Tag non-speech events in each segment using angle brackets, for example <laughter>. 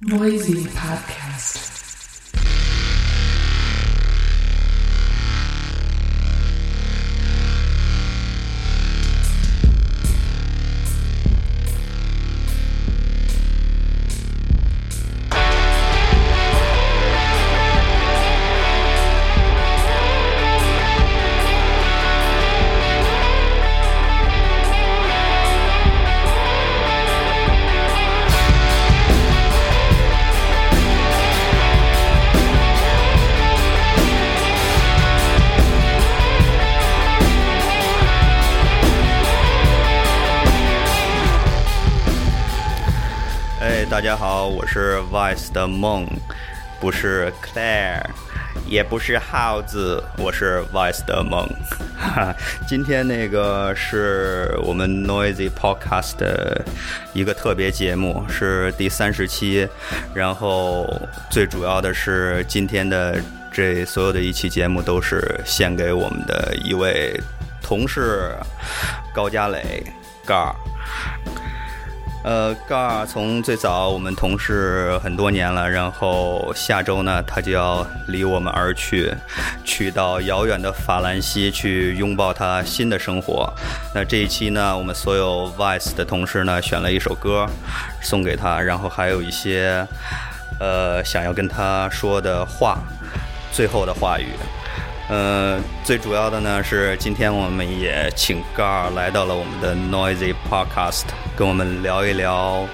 Noisy Podcast. Vice 的梦，不是 Claire，也不是耗子，我是 Vice 的梦。哈，<laughs> 今天那个是我们 Noisy Podcast 的一个特别节目，是第三十期。然后最主要的是，今天的这所有的一期节目都是献给我们的一位同事高佳磊盖儿。呃，盖儿从最早我们同事很多年了，然后下周呢，他就要离我们而去，去到遥远的法兰西去拥抱他新的生活。那这一期呢，我们所有 Vice 的同事呢，选了一首歌送给他，然后还有一些呃想要跟他说的话，最后的话语。呃，最主要的呢是今天我们也请盖儿来到了我们的 Noisy Podcast，跟我们聊一聊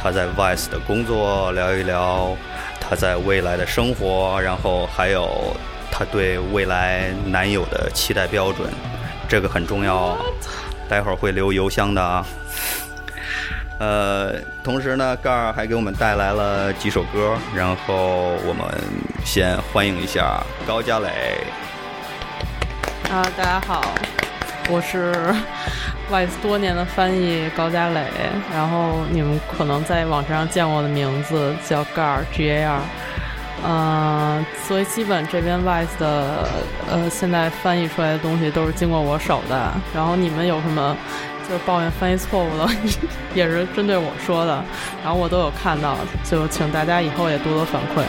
他在 Vice 的工作，聊一聊他在未来的生活，然后还有他对未来男友的期待标准，这个很重要哦。待会儿会留邮箱的啊。呃，同时呢，盖儿还给我们带来了几首歌，然后我们先欢迎一下高佳磊。啊，大家好，我是 Vice 多年的翻译高佳磊，然后你们可能在网上见过我的名字叫 Gar G A R，呃，所以基本这边 Vice 的呃现在翻译出来的东西都是经过我手的，然后你们有什么就是抱怨翻译错误的，<laughs> 也是针对我说的，然后我都有看到，就请大家以后也多多反馈。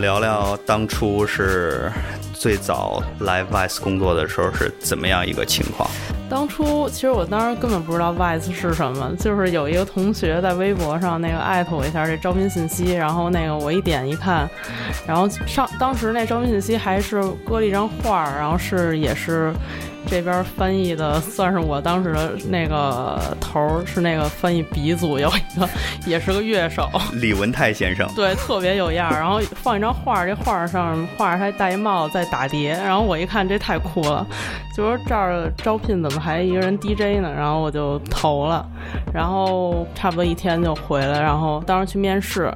聊聊当初是最早来 Vice 工作的时候是怎么样一个情况？当初其实我当时根本不知道 Vice 是什么，就是有一个同学在微博上那个艾特我一下这招聘信息，然后那个我一点一看，然后上当时那招聘信息还是搁了一张画儿，然后是也是这边翻译的，算是我当时的那个头儿是那个翻译鼻祖，有一个 <laughs> 也是个乐手，李文泰先生，对，特别有样儿。然后放一张画儿，这画儿上画儿还戴一帽子在打碟。然后我一看，这太酷了，就说这儿招聘怎么还一个人 DJ 呢？然后我就投了，然后差不多一天就回来，然后当时去面试，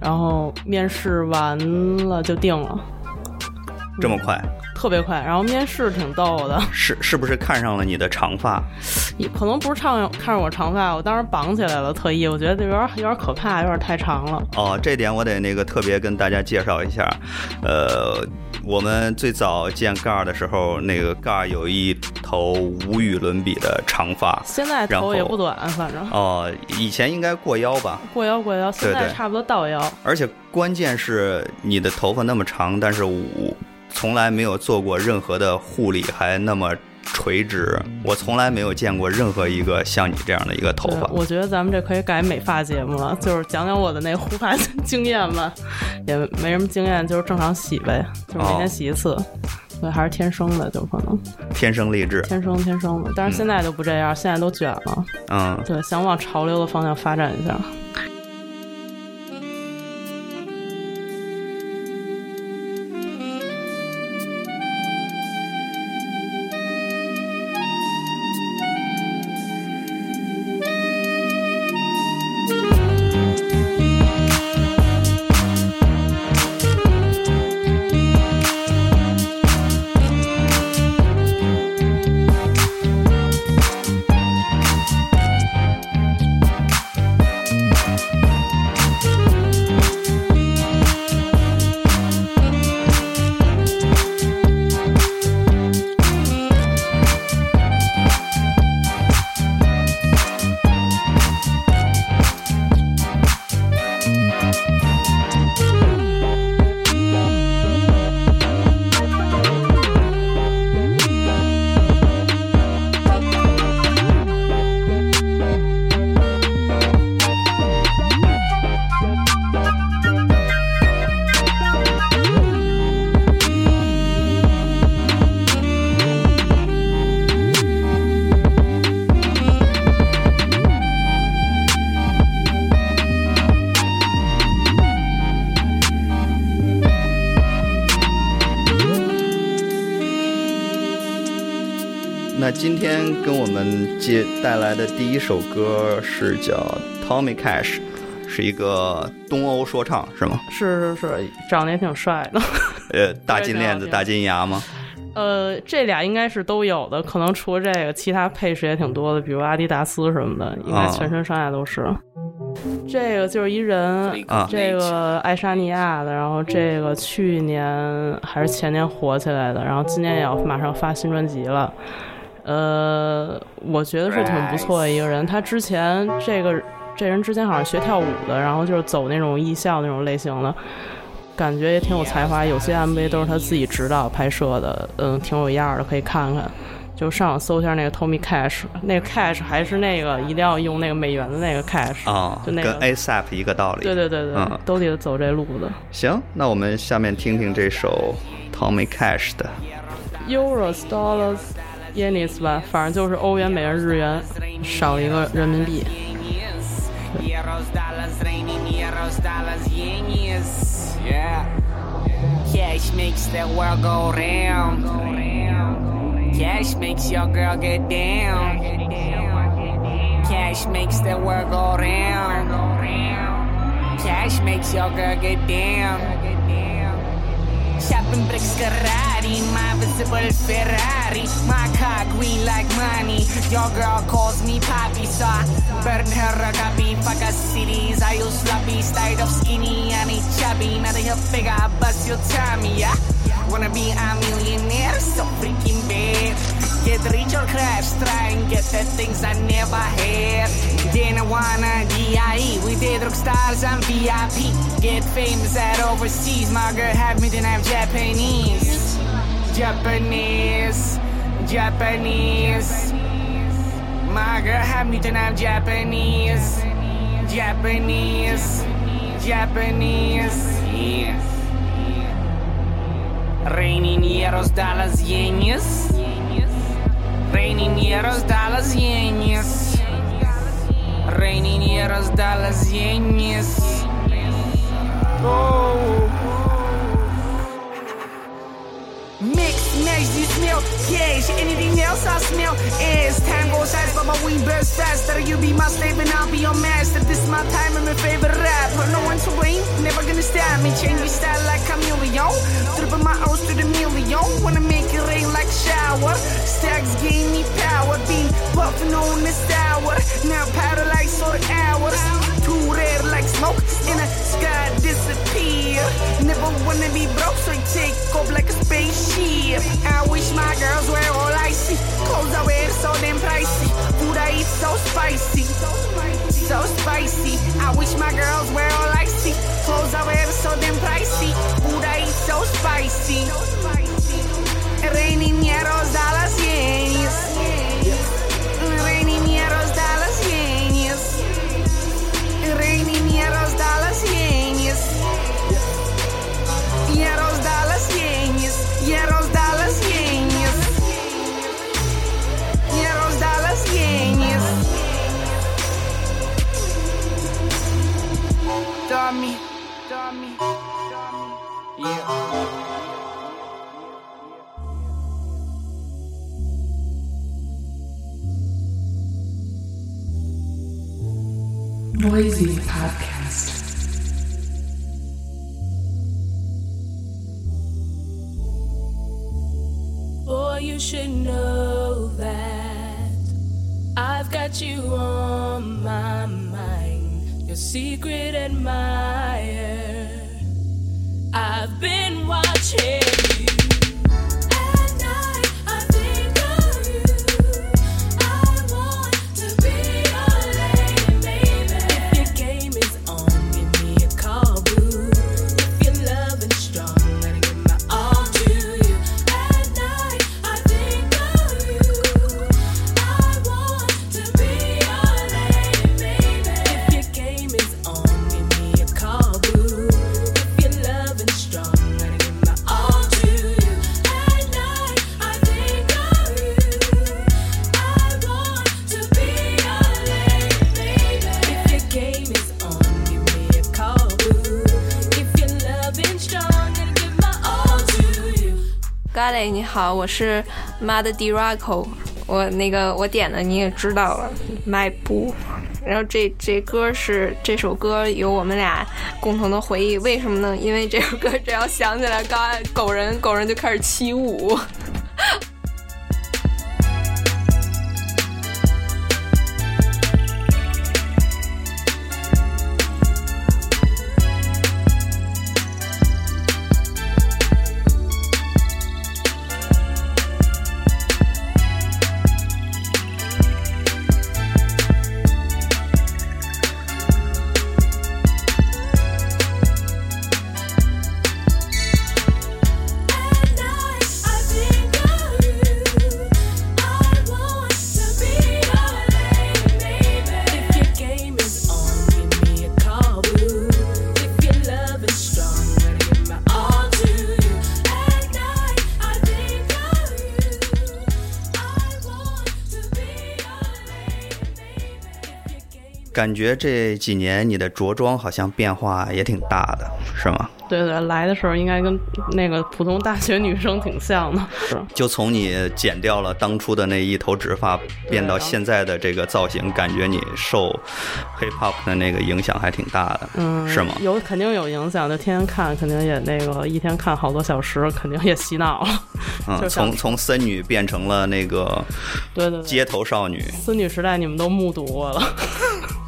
然后面试完了就定了，这么快，特别快。然后面试挺逗的，<laughs> 是是不是看上了你的长发？也可能不是唱看上我长发，我当时绑起来了，特意我觉得有点有点可怕，有点太长了。哦，这点我得那个特别跟大家介绍一下，呃，我们最早见盖儿的时候，那个盖儿有一头无与伦比的长发。现在头也不短，反正哦，以前应该过腰吧，过腰过腰，现在差不多到腰。而且关键是你的头发那么长，但是我从来没有做过任何的护理，还那么垂直，我从来没有见过任何一个像你这样的一个头发。我觉得咱们这可以改美发节目了，<laughs> 就是讲讲我的那护发经验吧，<laughs> 也没什么经验，就是正常洗呗，就是每天洗一次。对，还是天生的，就可能天生丽质，天生天生的。但是现在就不这样，现在都卷了。嗯，对，想往潮流的方向发展一下。今天跟我们接带来的第一首歌是叫 Tommy Cash，是一个东欧说唱，是吗？是是是，长得也挺帅的。呃，大金链子、大金牙吗？呃，这俩应该是都有的，可能除了这个，其他配饰也挺多的，比如阿迪达斯什么的，应该全身上下都是。这个就是一人，这个爱沙尼亚的，然后这个去年还是前年火起来的，然后今年也要马上发新专辑了。呃，我觉得是挺不错的一个人。他之前这个这人之前好像学跳舞的，然后就是走那种艺校那种类型的，感觉也挺有才华。有些 MV 都是他自己指导拍摄的，嗯，挺有样的，可以看看。就上网搜一下那个 Tommy Cash，那个 Cash 还是那个一定要用那个美元的那个 Cash 啊，就那个跟 ASAP 一个道理。对对对对，嗯，都得走这路子。行，那我们下面听听这首 Tommy Cash 的 Euros Dollars。耶尼斯吧，反正就是欧元、美元、日元，少一个人民币。Cash makes the world go round. Cash makes your girl get down. Cash makes the world go round. Cash makes your girl get down. Shopping bricks Ferrari, my visible Ferrari. My car green like money. Your girl calls me Poppy, so I burn her a copy. Fuck a cities, I use sloppy, style of skinny, I need chubby. Now that you figure, bust your tummy, yeah. Wanna be a millionaire, so freaking bad. Get rich or crash, try and get the things I never had. Then I wanna DIE, we did rock stars on VIP. Get famous at overseas, my girl have me, then I'm Japanese. Japanese, Japanese. My girl have me, then I'm Japanese. Japanese, Japanese, yeah. Raining euros, Reininheiros das Yenhas. Reininheiros das Yenhas. Reininheiros das Yenhas. Oh. Mix match, you smell cash. Anything else I smell is time goes fast, but my weed bursts faster. You be my slave and I'll be your master. This is my time and my favorite rapper. No one to blame, never gonna stop me. Change my style like chameleon. Dripping my O's to the million. Wanna make it rain like shower. Stacks gave me power. Been puffing on this tower. Now powder like sort of Noisy 好，我是 Madiraco，我那个我点的你也知道了，迈步。然后这这歌是这首歌有我们俩共同的回忆，为什么呢？因为这首歌只要想起来，刚狗人狗人就开始起舞。感觉这几年你的着装好像变化也挺大的，是吗？对对，来的时候应该跟那个普通大学女生挺像的，是。就从你剪掉了当初的那一头直发，变到现在的这个造型，感觉你受 hip hop 的那个影响还挺大的，嗯，是吗？有肯定有影响，就天天看，肯定也那个一天看好多小时，肯定也洗脑了。嗯，<laughs> 从从森女变成了那个对对对，街头少女。森女时代你们都目睹过了。<laughs>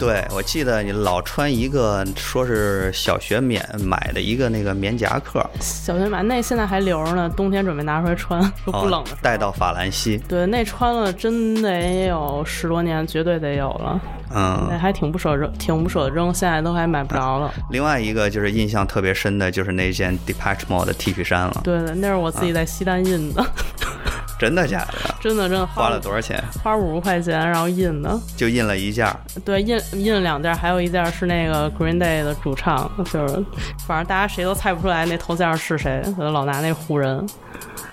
对，我记得你老穿一个说是小学免买的一个那个棉夹克，小学买那现在还留着呢，冬天准备拿出来穿，就不冷的。哦带到法兰西。对，那穿了真得有十多年，绝对得有了。嗯那嗯，还挺不舍扔，挺不舍得扔，现在都还买不着了。另外一个就是印象特别深的就是那件 Depeche Mode 的 T 恤衫了，对对，那是我自己在西单印的，<laughs> 真的假的？真的真的花了多少钱？花五十块钱，然后印的。就印了一件儿。对，印印了两件，还有一件是那个 Green Day 的主唱，就是反正大家谁都猜不出来那头像是谁，就老拿那唬人。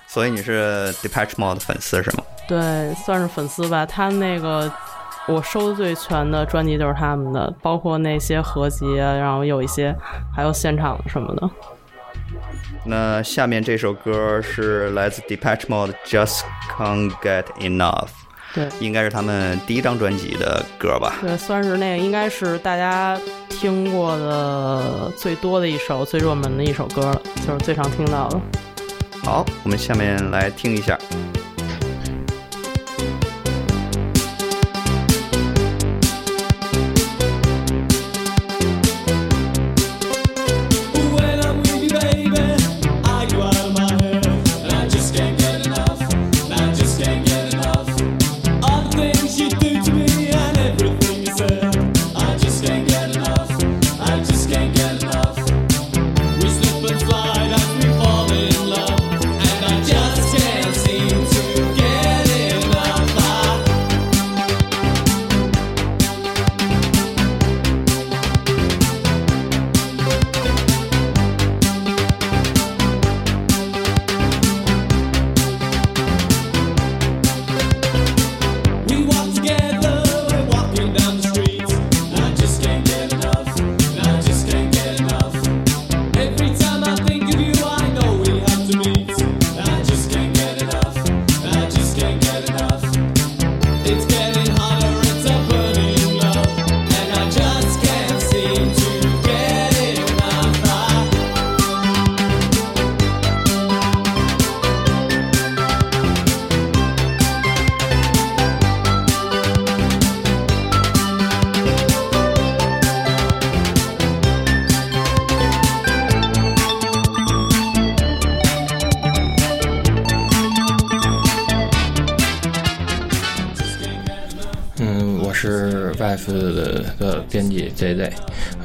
所以你是 d e p a t c h Mode 的粉丝是吗？对，算是粉丝吧。他那个我收的最全的专辑就是他们的，包括那些合集啊，然后有一些还有现场什么的。那下面这首歌是来自 Depeche Mode Just Can't Get Enough，对应该是他们第一张专辑的歌吧？对，算是那个应该是大家听过的最多的一首、最热门的一首歌了，就是最常听到的。好，我们下面来听一下。Vive 的编辑 JZ，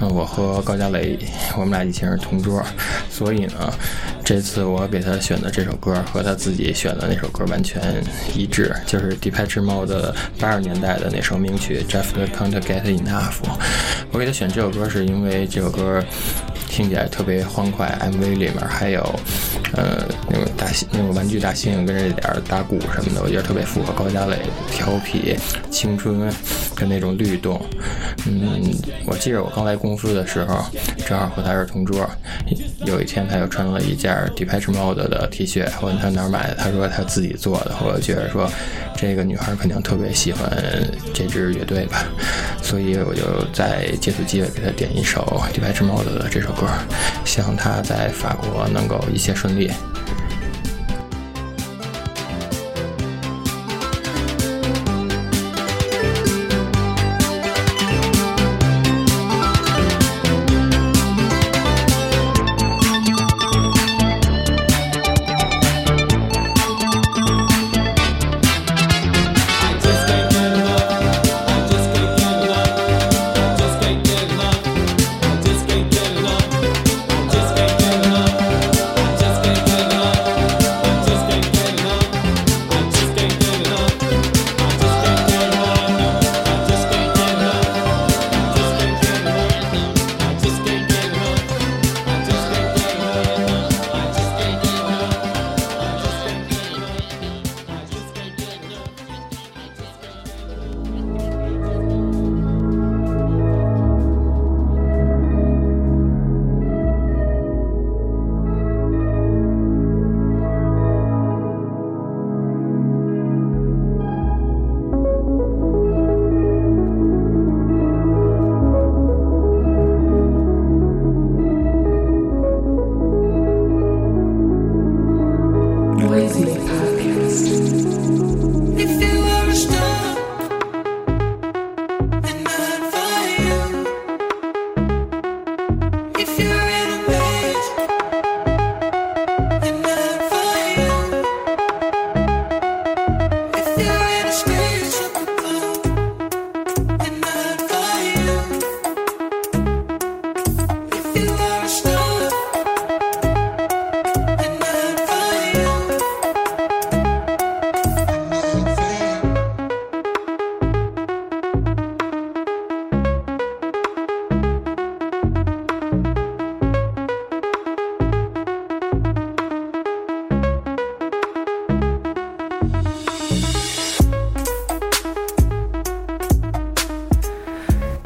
嗯，我和高佳磊，我们俩以前是同桌，所以呢，这次我给他选的这首歌和他自己选的那首歌完全一致，就是 Depeche Mode 八十年代的那首名曲《Just Can't Get Enough》。我给他选这首歌是因为这首歌听起来特别欢快，MV 里面还有呃那个大那个玩具大猩猩跟着点打鼓什么的，我觉得特别符合高佳蕾调皮、青春跟那种律动。嗯，我记得我刚来公司的时候，正好和他是同桌。有一天，他又穿了一件 Depeche Mode 的 T 恤，我问他哪儿买的，他说他自己做的。我觉得说这个女孩肯定特别喜欢这支乐队吧，所以我就在借此机会给他点一首 Depeche Mode 的这首歌，希望他在法国能够一切顺利。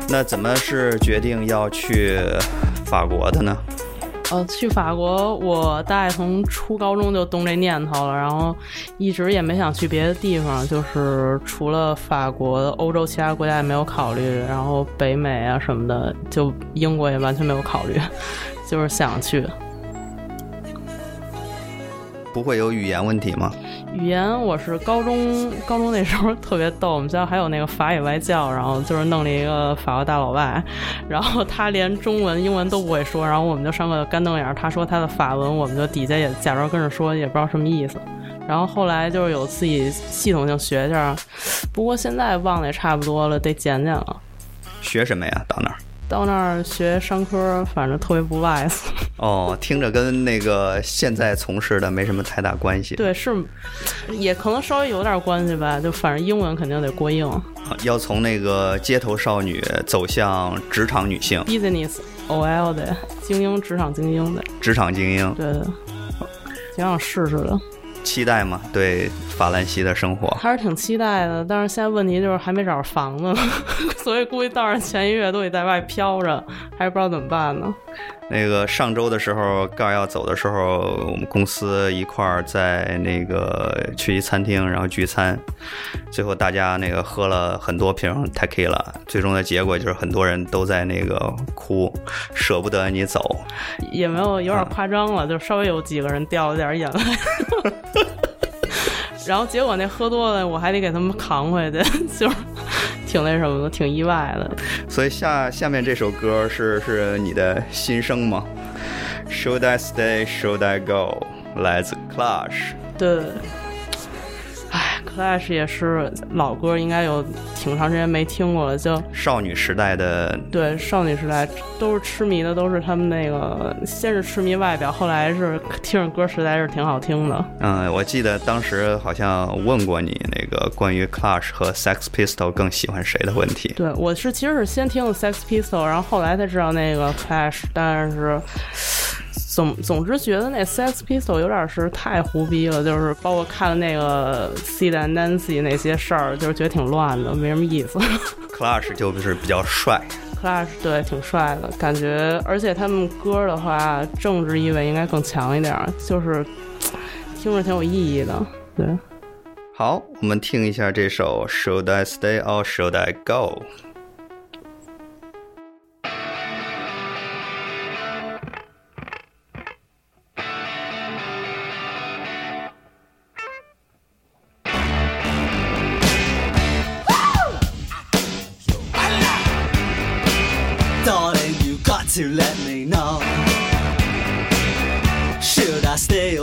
那怎么是决定要去法国的呢？呃，去法国，我大概从初高中就动这念头了，然后一直也没想去别的地方，就是除了法国，欧洲其他国家也没有考虑，然后北美啊什么的，就英国也完全没有考虑，<laughs> 就是想去。不会有语言问题吗？语言我是高中高中那时候特别逗，我们学校还有那个法语外教，然后就是弄了一个法国大老外，然后他连中文、英文都不会说，然后我们就上课干瞪眼，他说他的法文，我们就底下也假装跟着说，也不知道什么意思。然后后来就是有自己系统性学一下，不过现在忘了也差不多了，得捡捡了。学什么呀？到那儿？到那儿学商科，反正特别不 wise。<laughs> 哦，听着跟那个现在从事的没什么太大关系。对，是，也可能稍微有点关系吧。就反正英文肯定得过硬。啊要从那个街头少女走向职场女性、business OL 的精英，职场精英的，职场精英，对对，挺想试试的，期待吗？对法兰西的生活，还是挺期待的。但是现在问题就是还没找着房子，<laughs> 所以估计到时候前一月都得在外飘着，还是不知道怎么办呢。那个上周的时候，刚要走的时候，我们公司一块儿在那个去一餐厅，然后聚餐，最后大家那个喝了很多瓶 tequila，最终的结果就是很多人都在那个哭，舍不得你走。也没有有点夸张了，就稍微有几个人掉了点眼泪。<laughs> 然后结果那喝多了，我还得给他们扛回去，<laughs> 就是挺那什么的，挺意外的。所以下下面这首歌是是你的心声吗？Should I stay? Should I go? 来自 Clash。对，哎 Clash 也是老歌，应该有挺长时间没听过了。就少女时代的对少女时代都是痴迷的，都是他们那个先是痴迷外表，后来是听着歌实在是挺好听的。嗯，我记得当时好像问过你那个关于 Clash 和 Sex Pistol 更喜欢谁的问题。对我是其实是先听了 Sex Pistol，然后后来才知道那个 Clash，但是。总总之觉得那 Sex Pistol 有点是太胡逼了，就是包括看了那个 C 的 Nancy 那些事儿，就是觉得挺乱的，没什么意思。<laughs> Clash 就是比较帅，Clash 对挺帅的感觉，而且他们歌的话政治意味应该更强一点儿，就是听着挺有意义的。对，好，我们听一下这首 Should I Stay or Should I Go？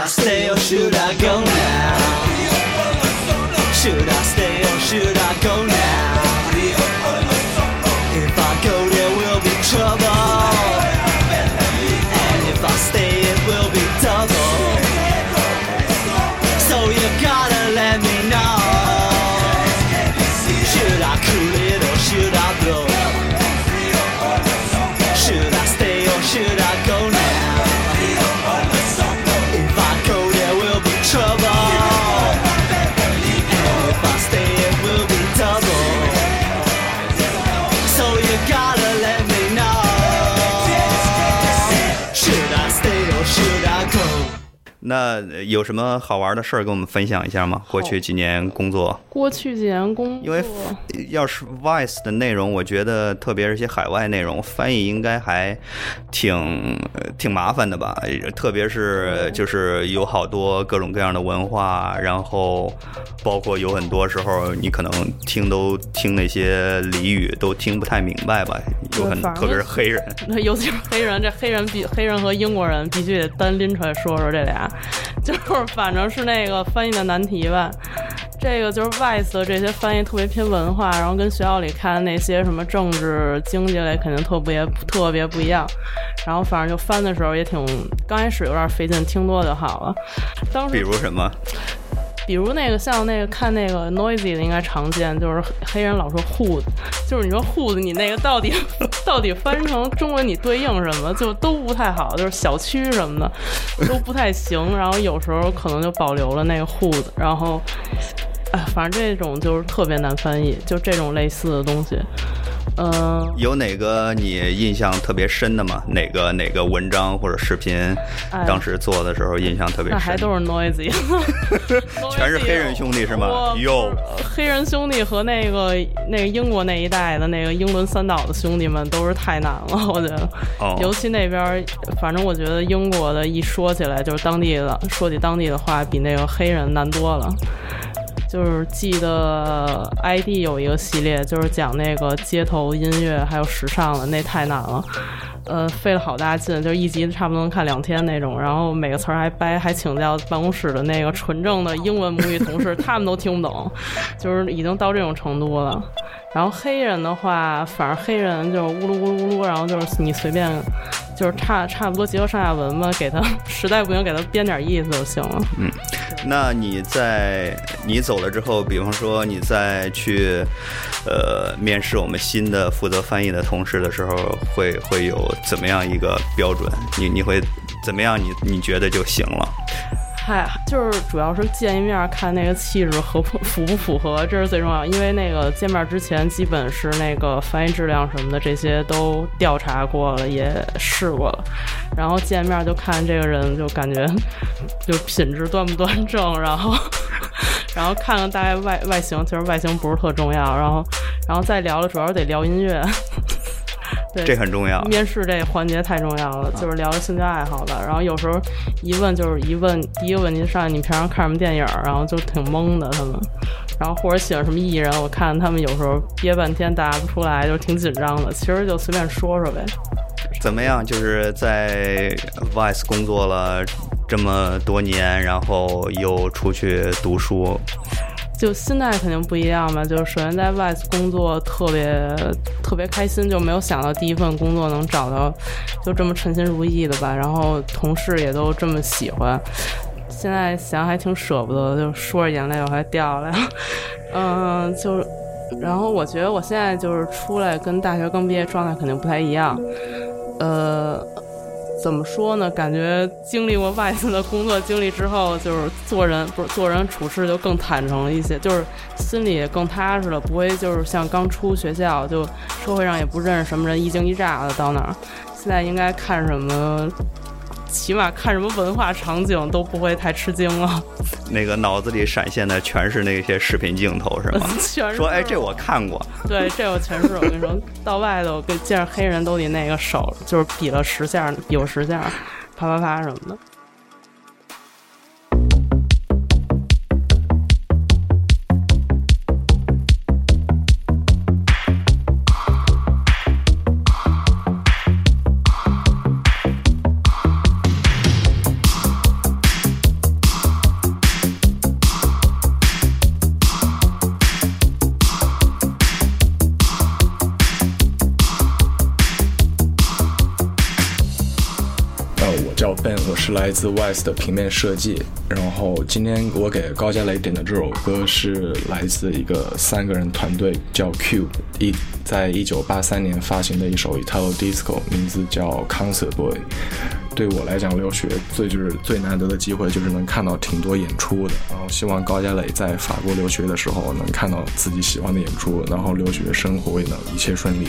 I stay or should I go now? Should I stay or should I go now? If I go, there will be trouble. And if I stay, 那呃有什么好玩的事儿跟我们分享一下吗？过去几年工作，过去几年工作，因为要是 Vice 的内容，我觉得特别是一些海外内容翻译应该还挺呃挺麻烦的吧，特别是就是有好多各种各样的文化，然后包括有很多时候你可能听都听那些俚语都听不太明白吧，有很特别是黑人，对，<laughs> 尤其是黑人，这黑人比黑人和英国人必须得单拎出来说说这俩，<laughs> 就是反正是那个翻译的难题吧。这个就是外侧这些翻译特别偏文化，然后跟学校里看的那些什么政治、经济类肯定特别特别不一样。然后反正就翻的时候也挺，刚开始有点费劲，听多就好了。当时比如什么比如那个像那个看那个 noisy 的应该常见，就是黑人老说 hood，就是你说 hood，你那个到底 <laughs> 到底翻成中文你对应什么，就都不太好，就是小区什么的都不太行。然后有时候可能就保留了那个 hood，然后哎，反正这种就是特别难翻译，就这种类似的东西。嗯、有哪个你印象特别深的吗？哪个哪个文章或者视频，哎当时做的时候印象特别深？那还都是 noisy，<laughs> <laughs> 全是黑人兄弟是吗我哟黑人兄弟和那个那个英国那一代的那个英伦三岛的兄弟们都是太难了，我觉得。哦尤其那边，反正我觉得英国的一说起来就是当地的，说起当地的话比那个黑人难多了。就是记得 ID 有一个系列，就是讲那个街头音乐还有时尚的，那太难了。呃，费了好大劲，就一集差不多能看两天那种，然后每个词儿还掰，还请教办公室的那个纯正的英文母语同事，他们都听不懂，就是已经到这种程度了。然后黑人的话，反正黑人就是呜噜呜噜呜噜，然后就是你随便，就是差差不多结合上下文嘛，给他实在不行给他编点意思就行了。嗯那你在你走了之后，比方说你再去呃面试我们新的负责翻译的同事的时候，会会有怎么样一个标准？你你会怎么样你？你觉得就行了？嗨，就是主要是见一面看那个气质合不符不符合，这是最重要。因为那个见面之前，基本是那个翻译质量什么的这些都调查过了，也试过了。然后见面就看这个人，就感觉 <laughs> 就品质端不端正，然后 <laughs> 然后看看大概外外形，其实外形不是特重要。然后然后再聊了，主要是得聊音乐。对，这很重要。面试这环节太重要了，就是聊兴趣爱好的。然后有时候一问就是一问，第一个问题上来你平常看什么电影，然后就挺懵的他们。然后或者喜欢什么艺人，我看他们有时候憋半天答不出来，就挺紧张的。其实就随便说说呗。怎么样？就是在 Vice 工作了这么多年，然后又出去读书，就心态肯定不一样吧。就是首先在外工作特别特别开心，就没有想到第一份工作能找到就这么称心如意的吧。然后同事也都这么喜欢，现在想还挺舍不得，就说着眼泪我还掉了。<laughs> 嗯，就是，然后我觉得我现在就是出来跟大学刚毕业状态肯定不太一样。呃，怎么说呢？感觉经历过外头的工作经历之后，就是做人不是做人处事就更坦诚了一些，就是心里也更踏实了，不会就是像刚出学校就社会上也不认识什么人，一惊一乍的到哪儿。现在应该看什么，起码看什么文化场景都不会太吃惊了。那个脑子里闪现的全是那些视频镜头，是吗？<laughs> 全是说哎，这我看过。对，这我全是我跟你说，<laughs> 到外头跟见着黑人都得那个手，就是比了十下，比过十下，啪啪啪什么的。来自 Wise 的平面设计。然后今天我给高加雷点的这首歌是来自一个三个人团队叫 Cube，一在一九八三年发行的一首 Italo Disco，名字叫 Concert Boy。对我来讲，留学最就是最难得的机会，就是能看到挺多演出的。然后希望高加雷在法国留学的时候，能看到自己喜欢的演出，然后留学生活也能一切顺利。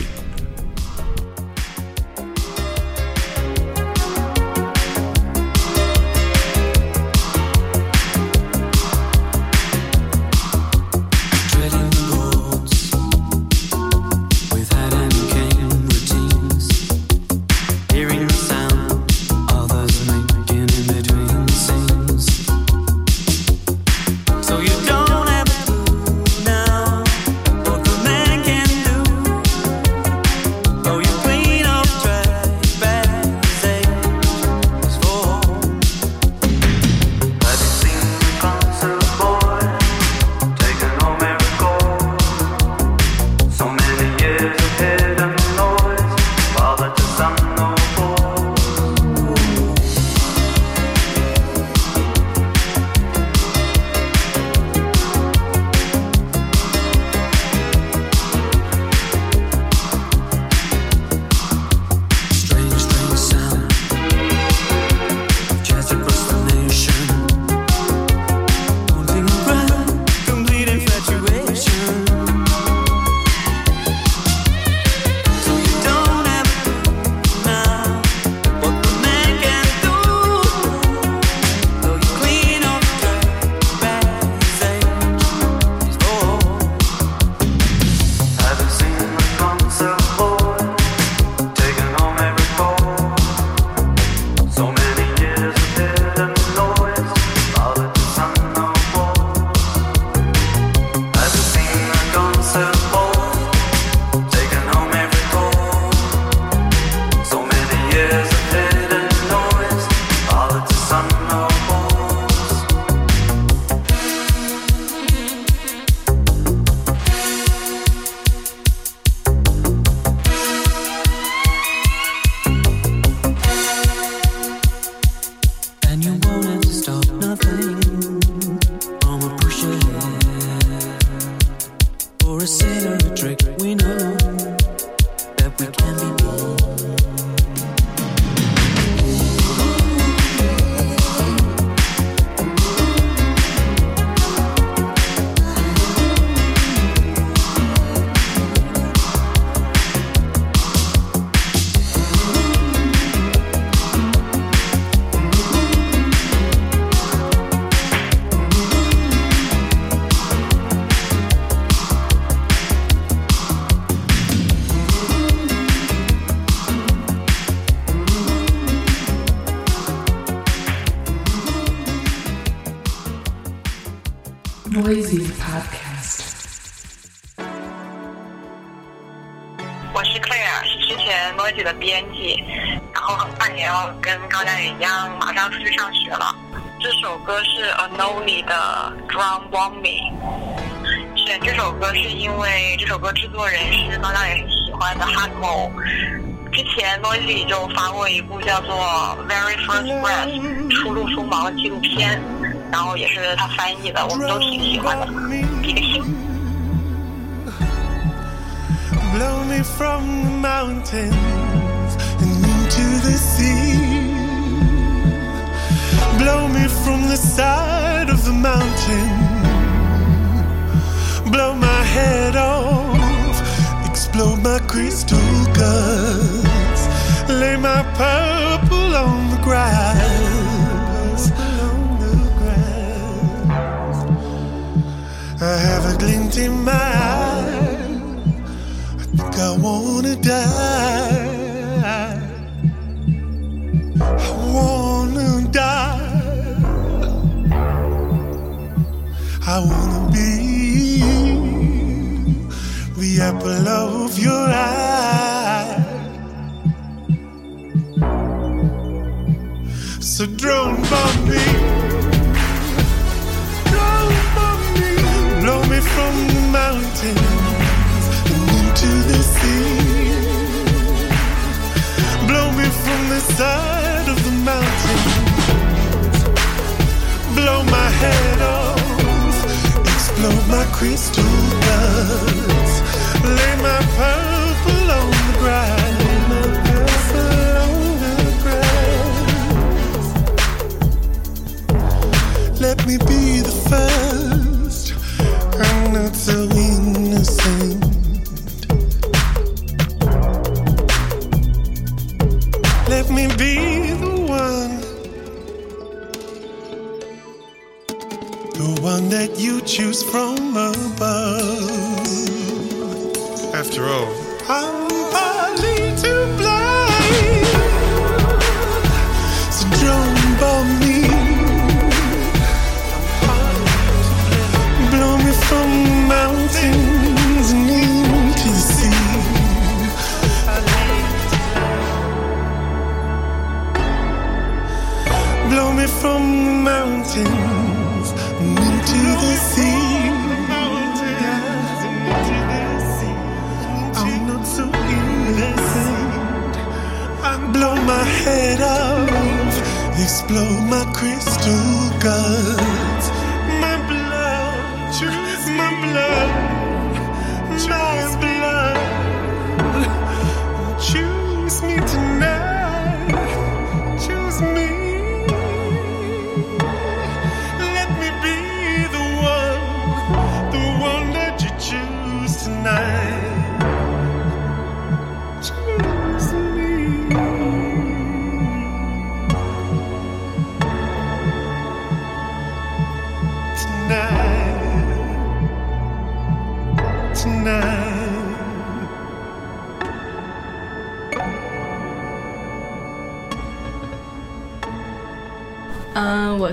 部叫做《Very First Breath》初露锋芒的纪录片，然后也是他翻译的，我们都挺喜欢的。给个信。 Blow me from the mountains and into the sea. Blow me from the side of the mountain. Blow my head off. Explode my crystal guts. Lay my purple on the grass. I have a glint in my eye I think I wanna die. I wanna die. I wanna be the apple of your eye. So drone bomb me. Drone bomb me. Blow me from the mountains and into the sea. Blow me from the side of the mountain. Blow my head off. Explode my crystal guts. Lay my purple on the grass. Choose from above. After all, I'm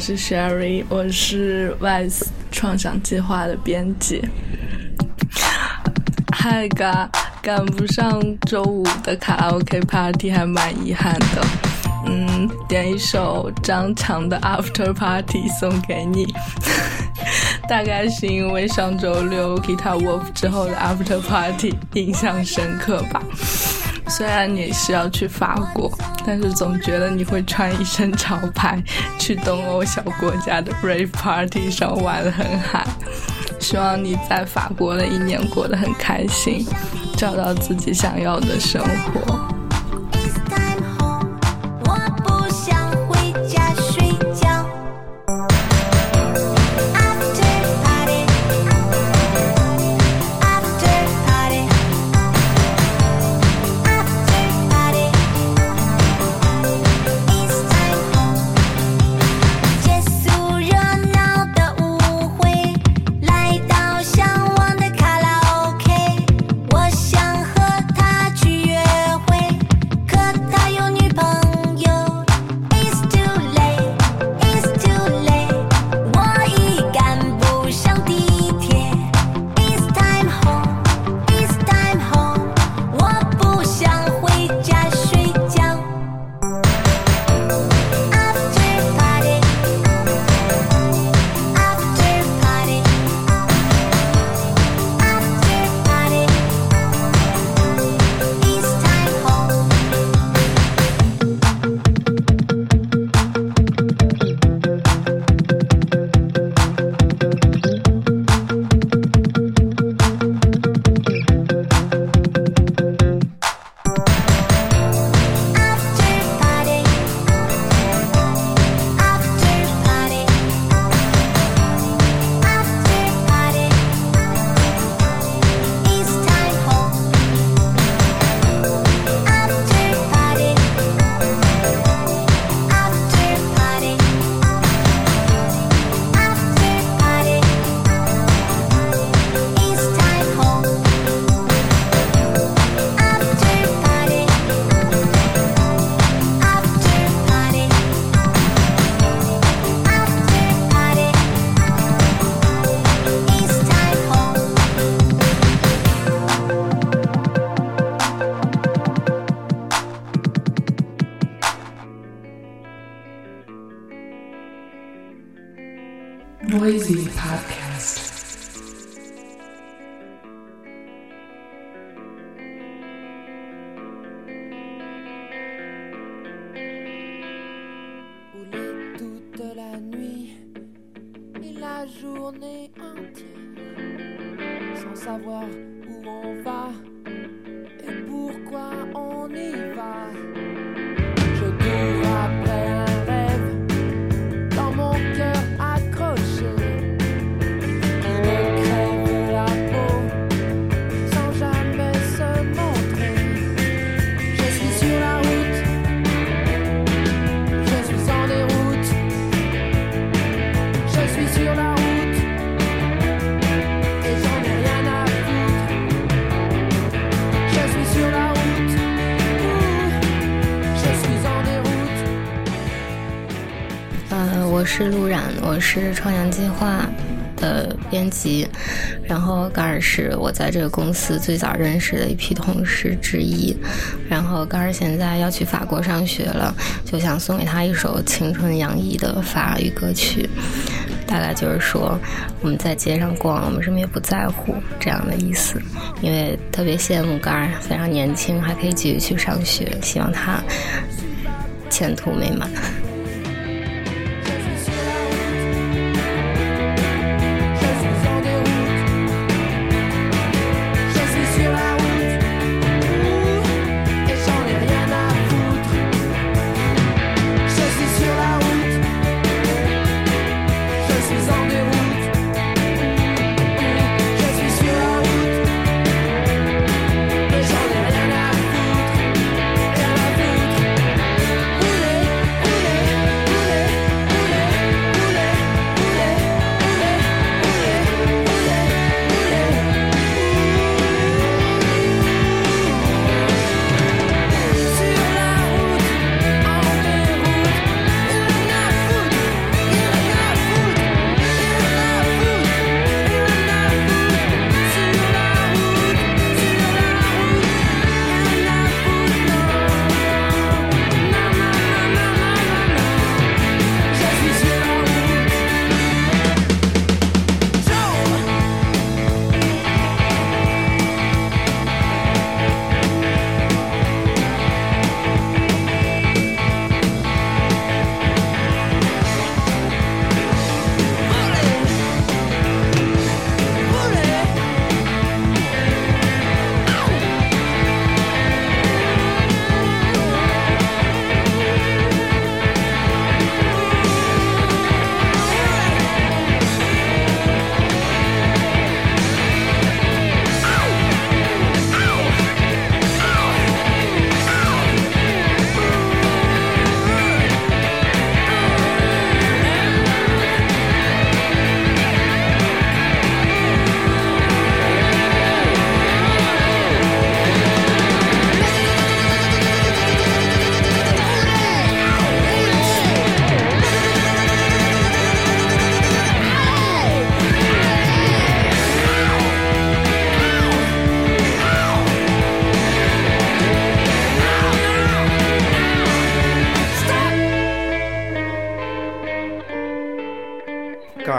是 Sherry，我是 Vice 创想计划的编辑。嗨嘎，赶不上周五的卡拉 OK party 还蛮遗憾的。嗯，点一首张强的 After Party 送给你。<laughs> 大概是因为上周六 Guitar Wolf 之后的 After Party 印象深刻吧。虽然你是要去法国，但是总觉得你会穿一身潮牌去东欧小国家的 rave party 上玩的很嗨。希望你在法国的一年过得很开心，找到自己想要的生活。是陆冉，我是创阳计划的编辑，然后盖尔是我在这个公司最早认识的一批同事之一，然后盖尔现在要去法国上学了，就想送给他一首青春洋溢的法语歌曲，大概就是说我们在街上逛，我们什么也不在乎这样的意思，因为特别羡慕盖尔非常年轻，还可以继续去上学，希望他前途美满。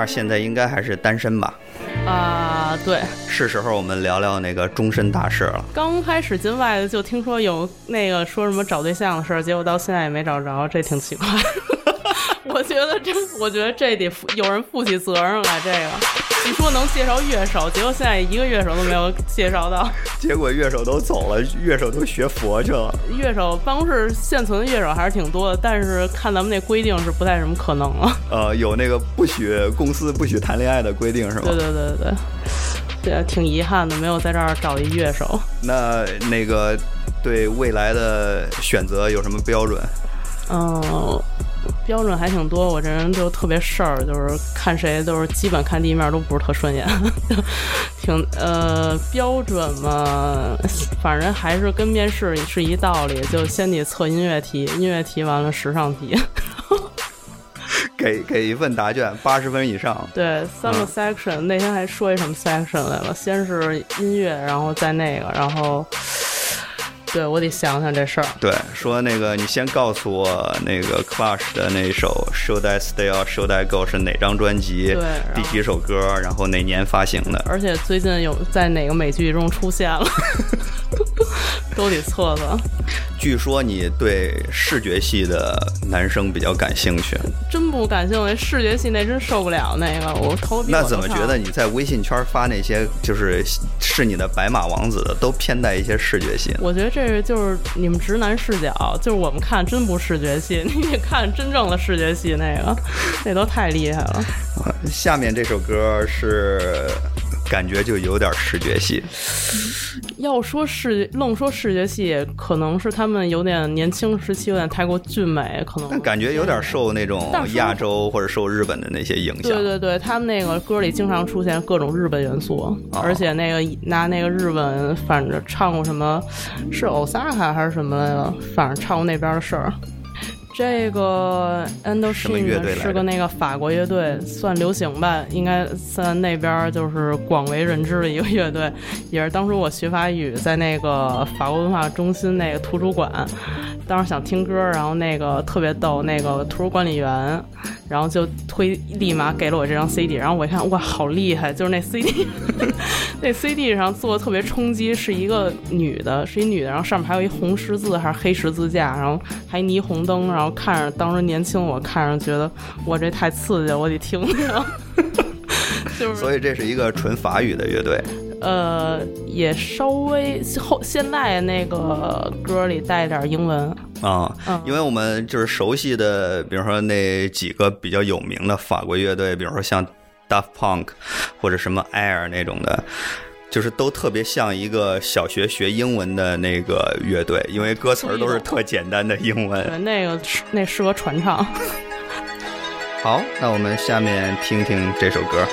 现在应该还是单身吧？啊、对，是时候我们聊聊那个终身大事了。刚开始进外的就听说有那个说什么找对象的事儿，结果到现在也没找着，这挺奇怪。<laughs> 我觉得这，我觉得这得负有人负起责任来。这个，你说能介绍乐手，结果现在一个乐手都没有介绍到。结果乐手都走了，乐手都学佛去了。乐手办公室现存的乐手还是挺多的，但是看咱们那规定是不太什么可能了。呃，有那个不许公司不许谈恋爱的规定是吧？对对对对对，对，挺遗憾的，没有在这儿找一乐手。那那个对未来的选择有什么标准？嗯，标准还挺多。我这人就特别事儿，就是看谁都是基本看第一面都不是特顺眼，<laughs> 挺呃标准嘛，反正还是跟面试是一道理，就先得测音乐题，音乐题完了时尚题。<laughs> 给给一份答卷，八十分以上。对，三个嗯 section，、那天还说一什么 section 来了？先是音乐，然后再那个，然后对我得想想这事儿。对，说那个你先告诉我那个 Clash 的那首 Should I Stay or Should I Go 是哪张专辑对，第几首歌，然后哪年发行的。而且最近有在哪个美剧中出现了，<laughs> 都得测测。据说你对视觉系的男生比较感兴趣，真不感兴趣，视觉系那真受不了那个，我头那怎么觉得你在微信圈发那些就是是你的白马王子的，都偏带一些视觉系？我觉得这是就是你们直男视角，就是我们看真不视觉系，你得看真正的视觉系那个，那都太厉害了。啊下面这首歌是感觉就有点视觉系，要说视愣说视觉系，可能是他们有点年轻时期有点太过俊美，可能但感觉有点受那种亚洲或者受日本的那些影响。对对对，他们那个歌里经常出现各种日本元素，哦而且那个拿那个日文，反正唱过什么，是 Osaka 还是什么来着？反正唱过那边的事儿。这个 Endo 什么乐队来 Shin 着是个那个法国乐队，算流行吧，应该算那边就是广为人知的一个乐队，也是当初我学法语在那个法国文化中心那个图书馆，当时想听歌，然后那个特别逗，那个图书管理员，然后就推立马给了我这张 CD，然后我一看，哇，好厉害！就是那 CD，<laughs> 那 CD 上做的特别冲击，是一个女的，是一女的，然后上面还有一红十字还是黑十字架，然后还霓虹灯，然后看着当时年轻我看着觉得我这太刺激了，我得听听。<laughs> 就是所以这是一个纯法语的乐队。呃，也稍微后现在那个歌里带点英文，啊、嗯因为我们就是熟悉的，比如说那几个比较有名的法国乐队，比如说像 Daft Punk 或者什么 Air 那种的，就是都特别像一个小学学英文的那个乐队，因为歌词儿都是特简单的英对，文。那个那适合传唱。好，那我们下面听听这首歌。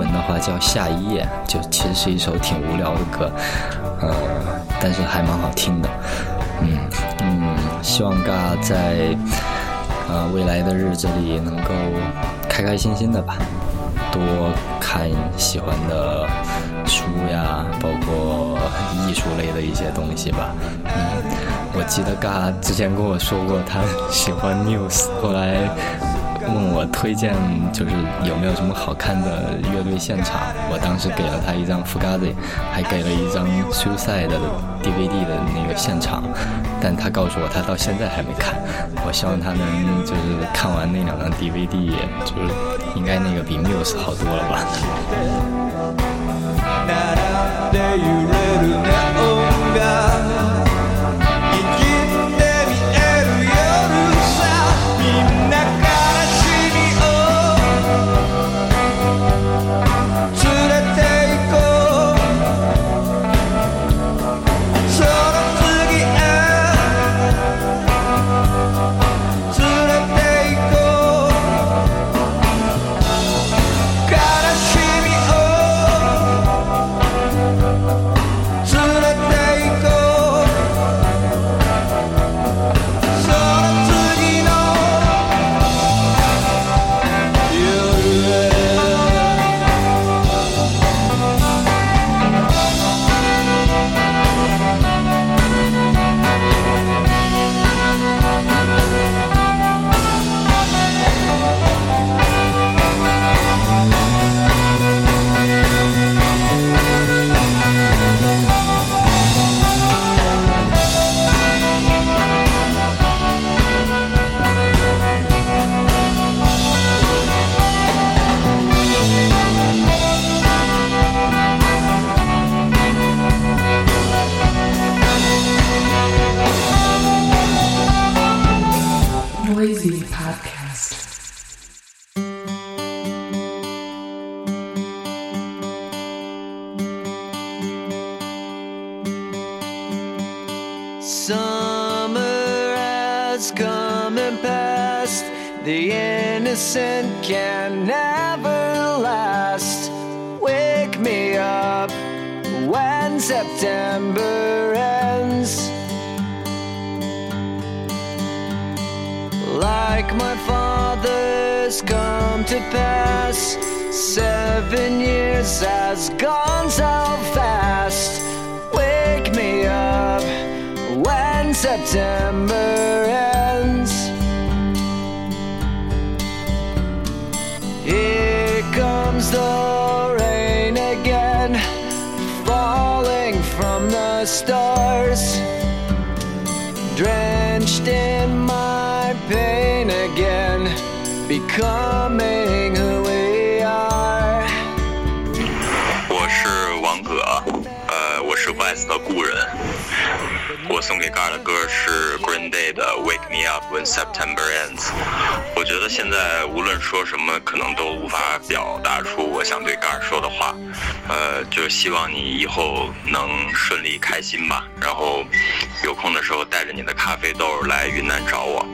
文的话叫下一页，就其实是一首挺无聊的歌，呃，但是还蛮好听的。嗯嗯，希望嘎在呃未来的日子里能够开开心心的吧，多看喜欢的书呀，包括艺术类的一些东西吧。嗯，我记得嘎之前跟我说过他喜欢 News，后来问我推荐就是有没有什么好看的乐队现场，我当时给了他一张 Fugazi，还给了一张 Suicide 的 DVD 的那个现场，但他告诉我他到现在还没看，我希望他能就是看完那两张 DVD，就是应该那个比 Muse 好多了吧。的故人。我送给 Gar 的歌是 Green Day 的《Wake Me Up When September Ends》。我觉得现在无论说什么，可能都无法表达出我想对 Gar 说的话。呃，就希望你以后能顺利开心吧。然后有空的时候带着你的咖啡豆来云南找我。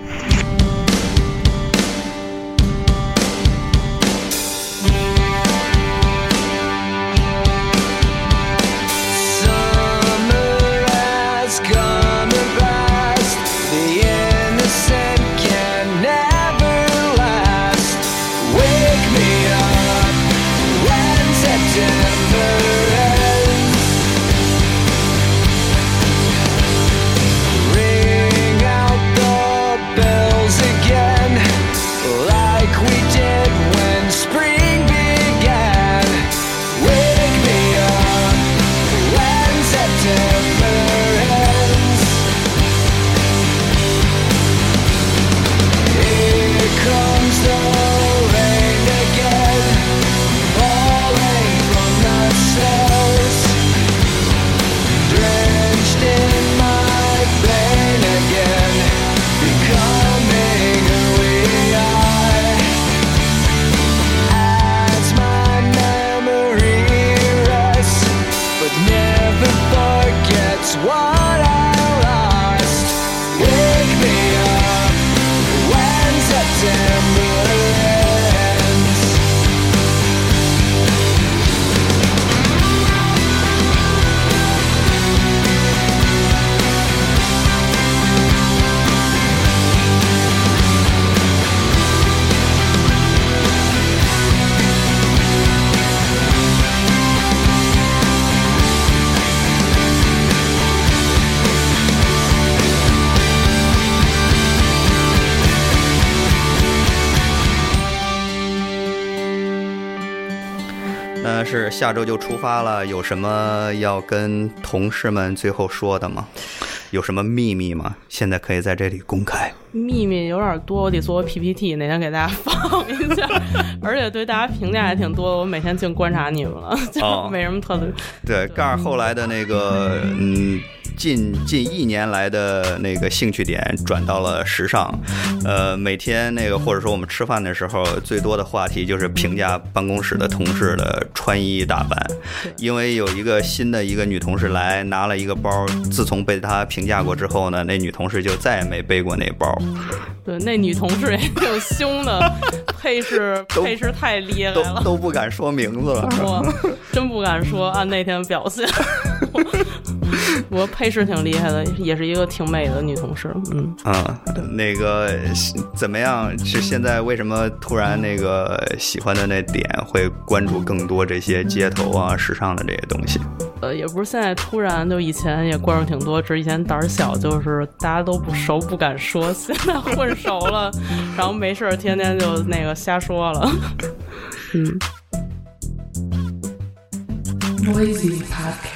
是下周就出发了，有什么要跟同事们最后说的吗？有什么秘密吗？现在可以在这里公开。秘密有点多，我得做个 PPT，哪天给大家放一下。<laughs> 而且对大家评价也挺多的，我每天净观察你们了，就哦没什么特别。对，盖儿后来的那个，嗯，近近一年来的那个兴趣点转到了时尚，呃，每天那个或者说我们吃饭的时候，最多的话题就是评价办公室的同事的穿衣打扮，因为有一个新的一个女同事来拿了一个包，自从被她评价过之后呢，那女同事就再也没背过那包，对，那女同事也挺凶的，配饰 <laughs> 配饰太厉害都了，都不敢说名字了。我真不敢说按那天表现。<laughs> <laughs> 我配饰挺厉害的，也是一个挺美的女同事。嗯，啊、那个怎么样？是现在为什么突然那个喜欢的那点会关注更多这些街头啊、时尚的这些东西？呃，也不是现在突然，就以前也关注挺多，只是以前胆儿小，就是大家都不熟，不敢说。现在混熟了，然后没事儿天天就那个瞎说了。嗯。Noisy Podcast.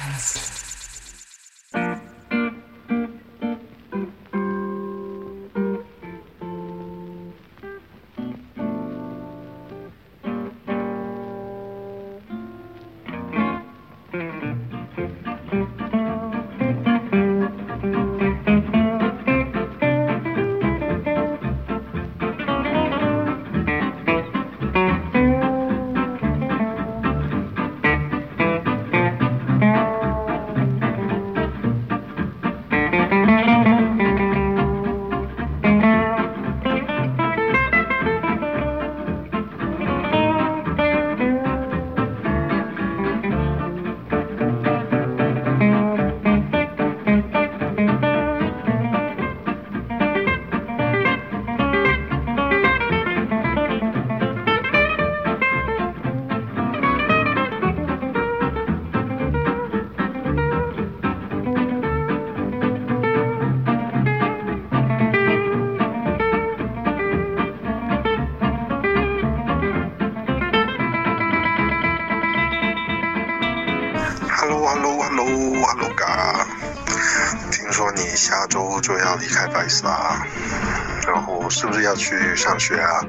要去上学啊？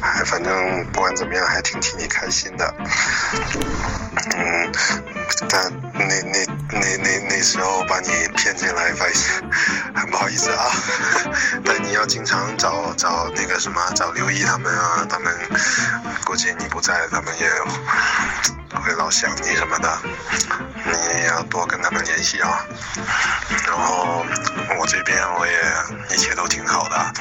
哎，反正不管怎么样，还挺替你开心的。嗯，但那那那那那时候把你骗进来百斯，很不好意思啊。<laughs> 但你要经常找找那个什么，找刘毅他们啊，他们估计你不在，他们也会老想你什么的。你也要多跟他们联系啊。然后我这边我也一切都挺好的，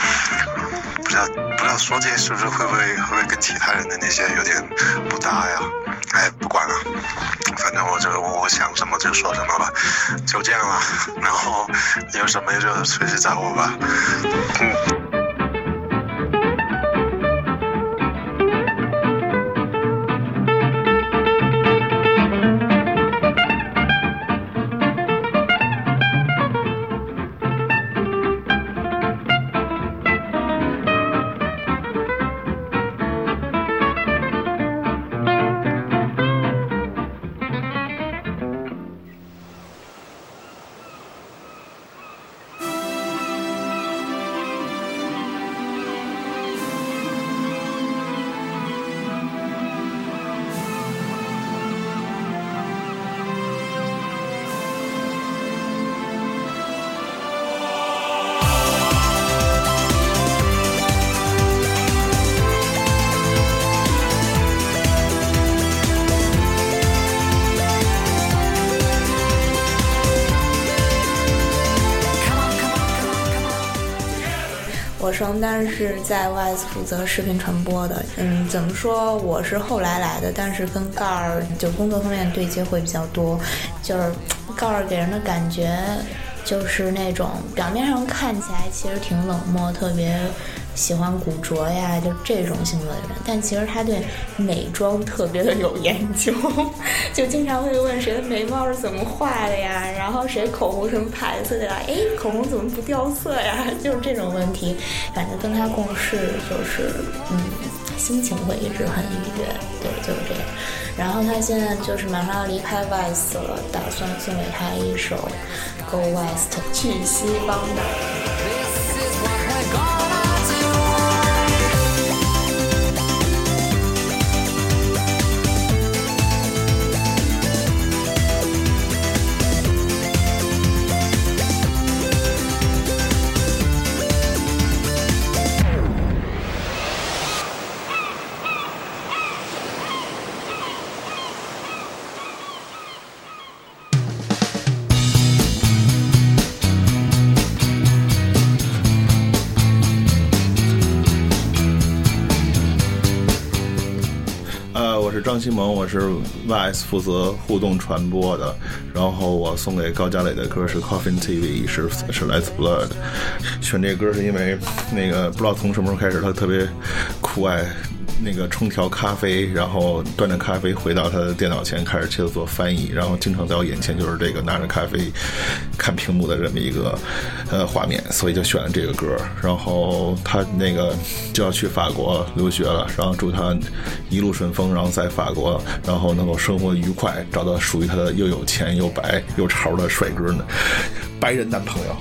不知道说这些是不是会不会会不会跟其他人的那些有点不搭呀？哎，不管了，反正我就我想什么就说什么吧，就这样了。然后有什么就随时找我吧。嗯。但是，是在 Y S 负责视频传播的。嗯，怎么说？我是后来来的，但是跟盖儿就工作方面对接会比较多。就是盖儿给人的感觉就是那种表面上看起来其实挺冷漠，特别喜欢古着呀，就这种性格的人。但其实他对美妆特别的有研究，<laughs> 就经常会问谁的眉毛是怎么画的呀，然后谁口红什么牌子的呀，哎，口红怎么不掉色呀？<laughs> 就是这种问题，感觉跟他共事就是，嗯，心情会一直很愉悦，对，就是这样。然后他现在就是马上要离开 West 了，打算送给他一首《Go West》，去西方吧。张西蒙，我是 VS 负责互动传播的。然后我送给高佳磊的歌是 Coffin TV，是是来自 Blood。选这歌是因为那个不知道从什么时候开始，他特别酷爱那个冲调咖啡，然后端着咖啡回到他的电脑前开始接着做翻译，然后经常在我眼前就是这个拿着咖啡看屏幕的这么一个呃画面，所以就选了这个歌。然后他那个就要去法国留学了，然后祝他一路顺风，然后在法国，然后能够生活愉快，找到属于他的又有钱又白又潮的帅哥呢白人男朋友。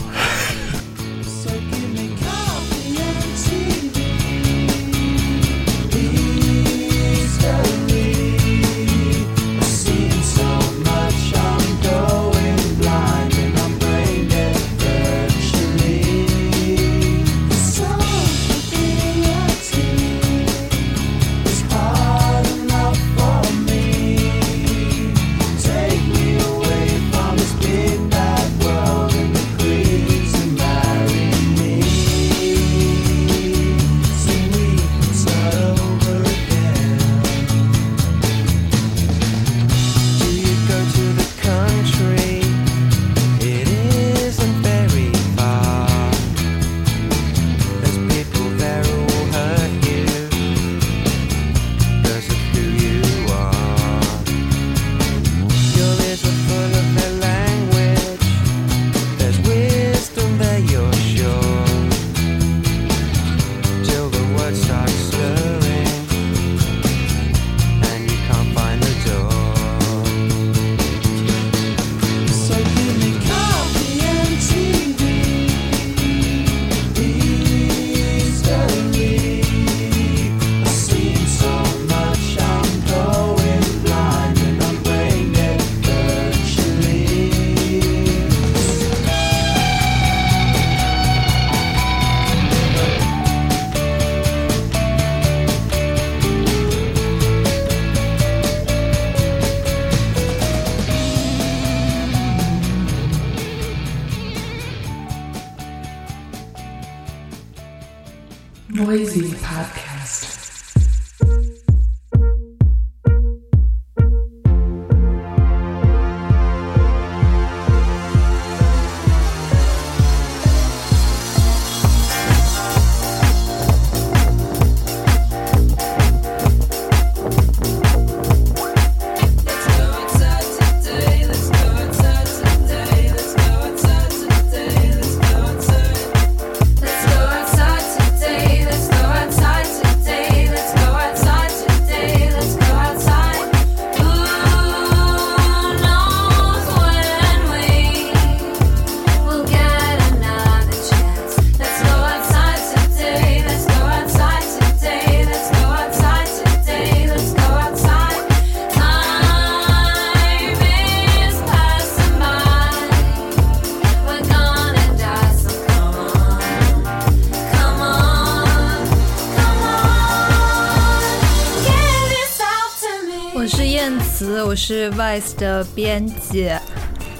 我是 Vice 的编辑。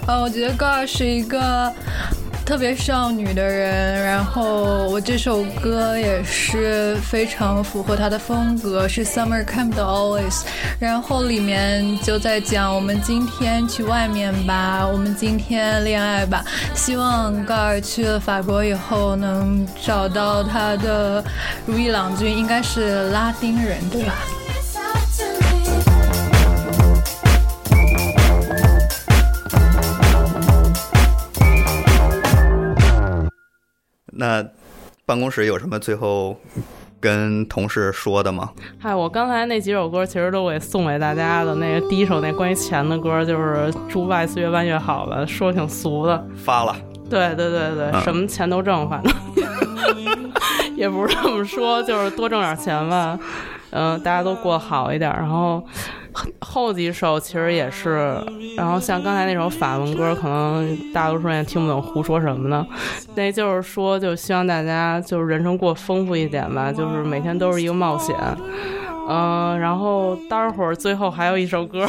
呃，我觉得高二是一个特别少女的人，然后我这首歌也是非常符合她的风格，是 Summer Camp 的 Always。然后里面就在讲我们今天去外面吧，我们今天恋爱吧。希望高二去了法国以后能找到他的如意郎君，应该是拉丁人对吧？那办公室有什么最后跟同事说的吗？嗨，我刚才那几首歌其实都给送给大家的。那个第一首那关于钱的歌，就是祝 VICE 越办越好吧，说挺俗的。发了，对对对对，嗯什么钱都挣，反正 <laughs> 也不是这么说，就是多挣点钱吧。嗯、大家都过好一点。然后后几首其实也是，然后像刚才那首法文歌，可能大多数人也听不懂胡说什么呢。那就是说，就希望大家就是人生过丰富一点吧，就是每天都是一个冒险。嗯、然后待会儿最后还有一首歌，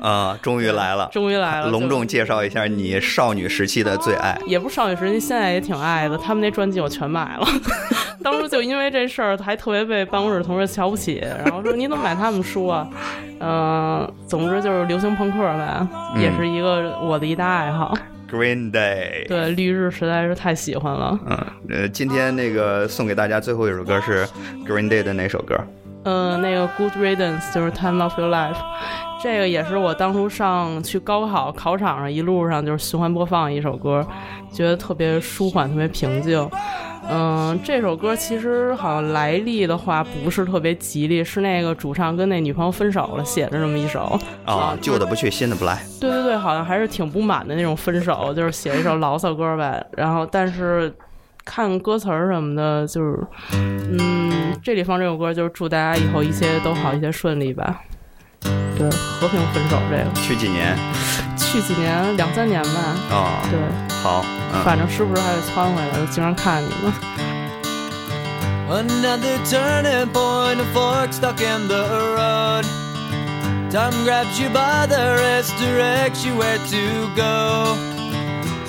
啊、终于来了，<laughs> 终于来了，隆重介绍一下你少女时期的最爱。也不是少女时期，现在也挺爱的。他们那专辑我全买了，<laughs> 当初就因为这事儿，还特别被办公室同事瞧不起，然后说你怎么买他们书啊？嗯、总之就是流行朋克呗，嗯也是一个我的一大爱好。Green Day，对，绿日实在是太喜欢了。嗯，呃，今天那个送给大家最后一首歌是 Green Day 的哪首歌？嗯，那个 Good Riddance 就是 Time of Your Life，这个也是我当初上去高考考场上一路上就是循环播放一首歌，觉得特别舒缓，特别平静。嗯，这首歌其实好像来历的话不是特别吉利，是那个主唱跟那女朋友分手了，写的这么一首。啊，旧的不去，新的不来。对对对，好像还是挺不满的那种分手，就是写一首牢骚歌呗。然后，但是看歌词儿什么的，就是，嗯，这里放这首歌，就是祝大家以后一切都好，一切顺利吧。对，和平分手这个，去几年？去几年两三年吧。啊，对，好，嗯，反正时不时还得窜回来，就经常看你们。Another turning point, a fork stuck in the road. Time grabs you by the wrist, directs you where to go.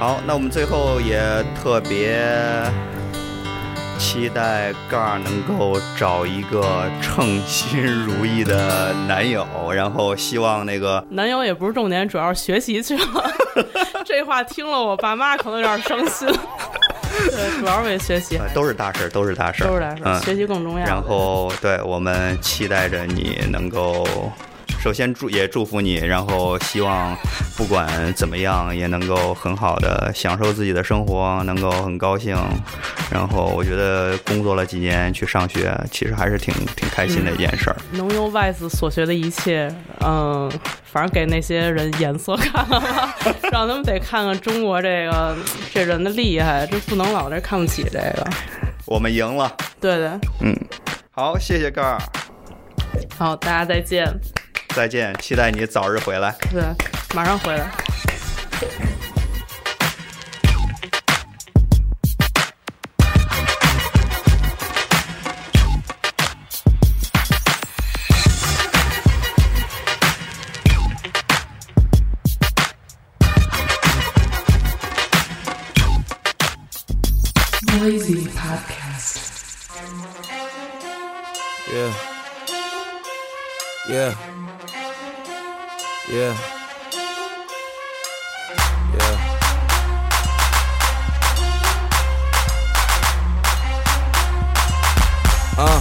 好，那我们最后也特别期待盖儿能够找一个称心如意的男友，然后希望那个男友也不是重点，主要是学习去了。<laughs> 这话听了，我爸妈可能有点伤心。对，主要是为学习，呃都是大事儿，都是大事儿，都是大事学习更重要然后，对我们期待着你能够，首先祝也祝福你，然后希望不管怎么样也能够很好的享受自己的生活，能够很高兴。然后我觉得工作了几年去上学，其实还是挺挺开心的一件事儿。能用 VICE 所学的一切，嗯，反正给那些人颜色看看吧，让他们得看看中国这个这人的厉害，这不能老这看不起这个。我们赢了，对对，嗯，好，谢谢盖儿，好，大家再见。再见，期待你早日回来。对，马上回来。Yeah. Yeah. Yeah. Yeah. Uh.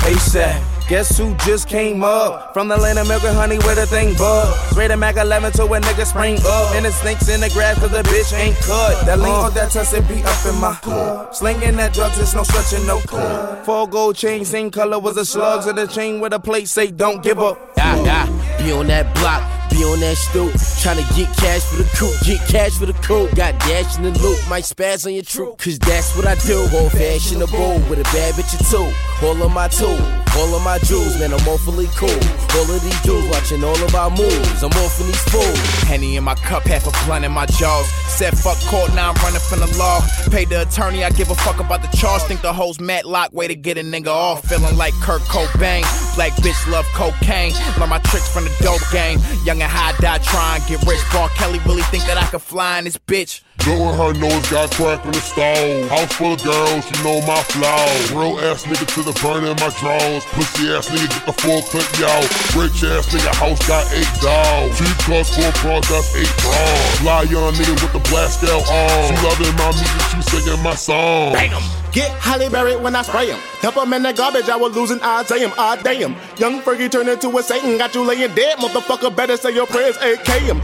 ASAP. Guess who just came up from the land of milk and honey where the thing bug? Straight a Mac 11 to a nigga spring up. And it snakes in the grass cause the bitch ain't cut. That lean on that tuss, it be up in my hood. Slinging that drugs, it's no stretching, no cut. Four gold chain, same color was the slugs in the chain with a plate say don't give up. Yeah, yeah. Be on that block, be on that stoop. Tryna get cash for the coup, get cash for the coup. Got dash in the loop, might spaz on your troop. Cause that's what I do. Old fashionable with a bad bitch or two. All of my tools, all of my jewels, man, I'm awfully cool. All of these dudes watching all of our moves. I'm off in these fools. Henny in my cup, half a blunt in my jaws. Said fuck court, now I'm running from the law. Paid the attorney, I give a fuck about the charge. Think the hoes Matlock, way to get a nigga off. Feeling like Kurt Cobain. Black bitch love cocaine. Learn my tricks from the dope gang. Young and high die trying get rich. Bar Kelly really think that I could fly in this bitch. Doing her nose got crack in the stove. House full of girls, you know my flaws. Real ass nigga to the burn in my drawers. Pussy ass nigga get the full clip, y'all. Rich ass nigga house got eight dogs. Two cars, four cars, that's eight bras. Fly young nigga with the blast scale on. She loving my music, she singing my song. Bang 'em. Get Halle Berry when I spray him. Dump him in the garbage, I was losing I damn, I damn. Young Fergie turned into a Satan, got you laying dead, motherfucker. Better say your prayers, AK him.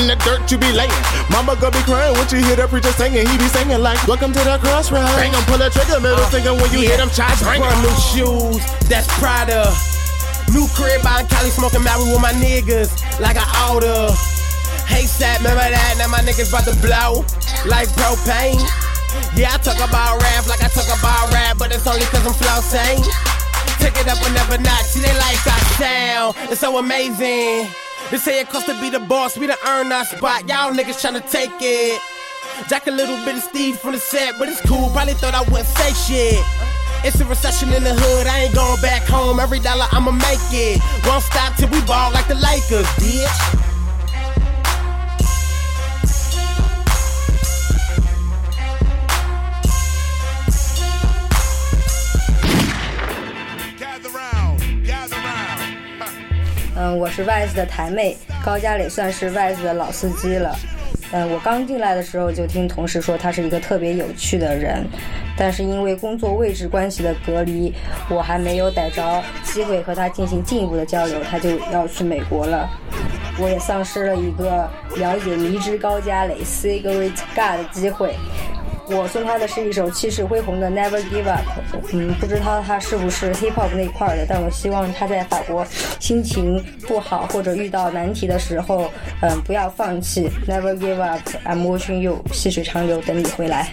In the dirt you be laying. Mama gonna be crying when she hear the preacher singing. He be singing like, Welcome to the crossroads. Bang him, pull the trigger, middle uh, finger when you Yeah. hear them shots ringing. Brand new shoes, that's Prada. New crib out in Cali, smoking marijuana with my niggas, like I oughta. Hey, Sap, remember that? Now my niggas about to blow, like propane. Yeah, I talk about rap like I talk about rap, but it's only cause I'm flossing. Take it up another notch, see they like our sound, it's so amazing. They say it costs to be the boss, we done earned our spot, y'all niggas tryna take it. Jack a little bit of Steve from the set, but it's cool, probably thought I wouldn't say shit. It's a recession in the hood, I ain't going back home, every dollar I'ma make it. Won't stop till we ball like the Lakers, bitch. 嗯，我是 VICE 的台妹，高佳磊算是 VICE 的老司机了。嗯，我刚进来的时候就听同事说他是一个特别有趣的人，但是因为工作位置关系的隔离，我还没有逮着机会和他进行进一步的交流，他就要去美国了。我也丧失了一个了解迷之高佳磊 Cigarette God 的机会。我送他的是一首气势恢宏的 Never Give Up，嗯，不知道他是不是 hip hop 那块儿的，但我希望他在法国心情不好或者遇到难题的时候，嗯，不要放弃，Never Give Up，I'm watching you，细水长流，等你回来。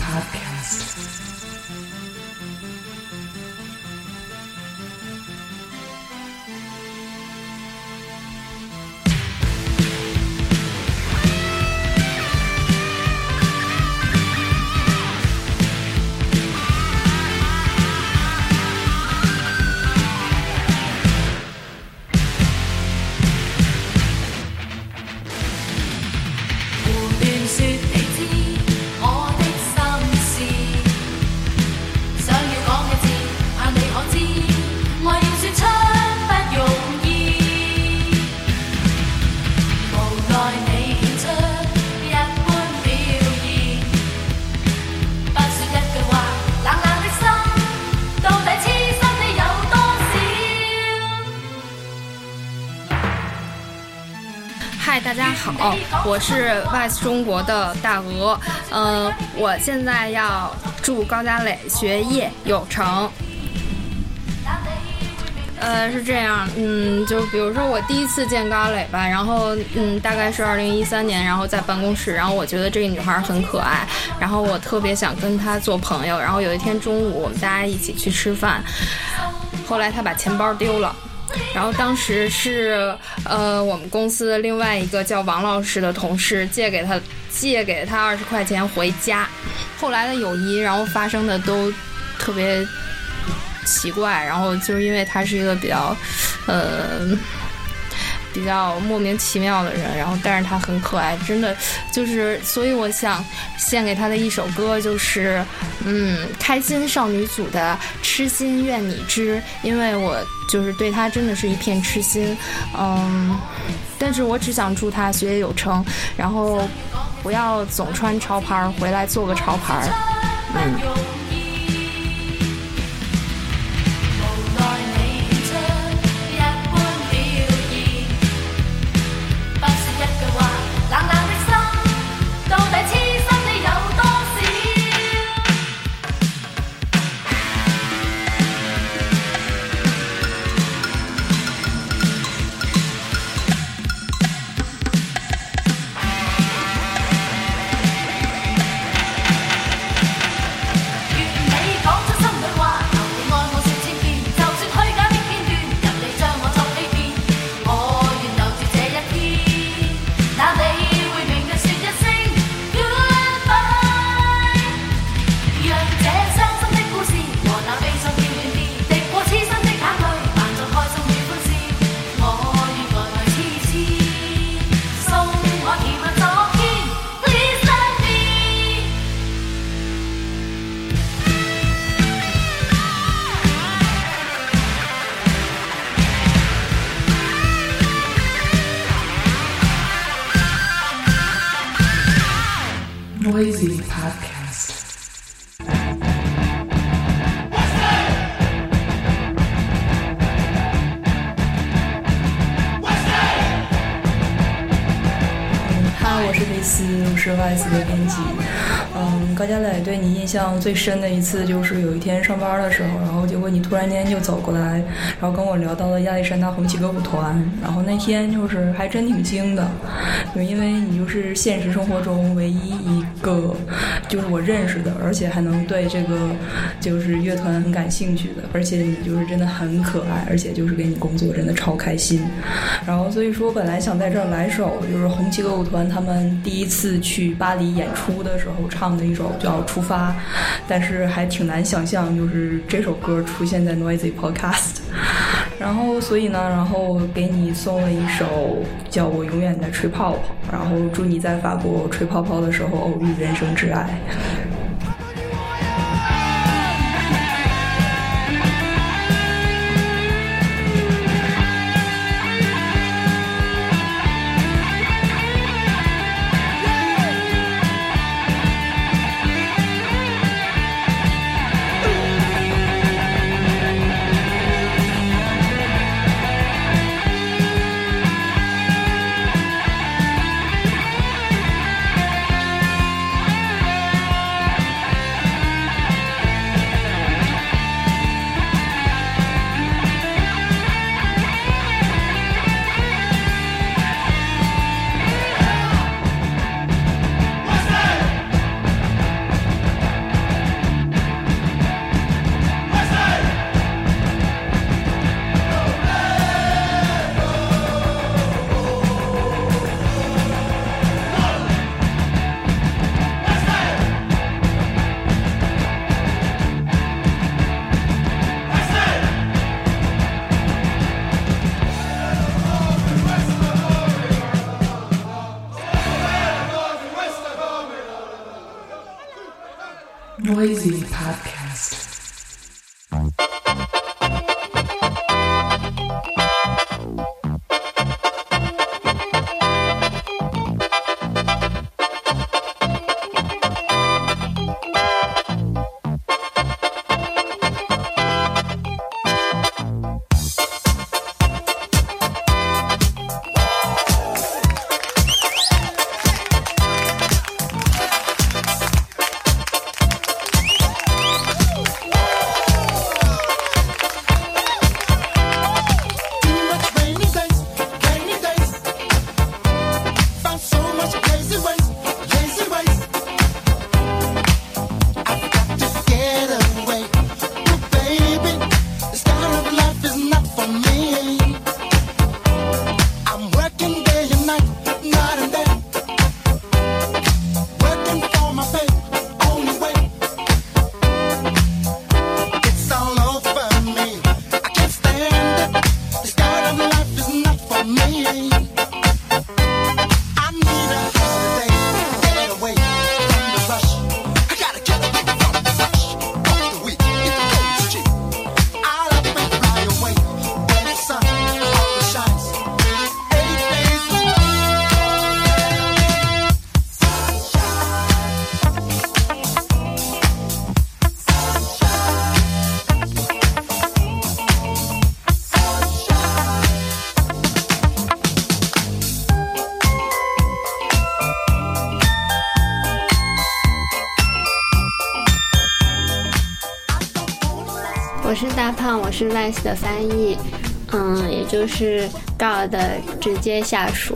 嗨大家好，我是 VICE 中国的大鹅，嗯、我现在要祝高佳磊学业有成。呃，是这样，嗯，就比如说我第一次见高磊吧，然后嗯，大概是二零一三年，然后在办公室，然后我觉得这个女孩很可爱，然后我特别想跟她做朋友，然后有一天中午我们大家一起去吃饭，后来她把钱包丢了。然后当时是呃，我们公司另外一个叫王老师的同事借给他借给他二十块钱回家，后来的友谊，然后发生的都特别奇怪，然后就是因为他是一个比较呃。比较莫名其妙的人，然后但是他很可爱，真的就是，所以我想献给他的一首歌就是，嗯，开心少女组的《痴心愿你知》，因为我就是对他真的是一片痴心，嗯，但是我只想祝他学业有成，然后不要总穿潮牌，回来做个潮牌，嗯。象最深的一次就是有一天上班的时候，然后结果你突然间就走过来，然后跟我聊到了亚历山大红旗歌舞团。然后那天就是还真挺惊的，因为你就是现实生活中唯一一个就是我认识的，而且还能对这个就是乐团很感兴趣的，而且你就是真的很可爱，而且就是给你工作真的超开心。然后所以说本来想在这儿来首就是红旗歌舞团他们第一次去巴黎演出的时候唱的一首叫《出发》，但是还挺难想象就是这首歌出现在 Noisy Podcast。然后所以呢，然后给你送了一首叫我永远在吹泡泡，然后祝你在法国吹泡泡的时候偶遇人生挚爱。大胖，我是 Vice 的翻译，嗯，也就是 God 的直接下属。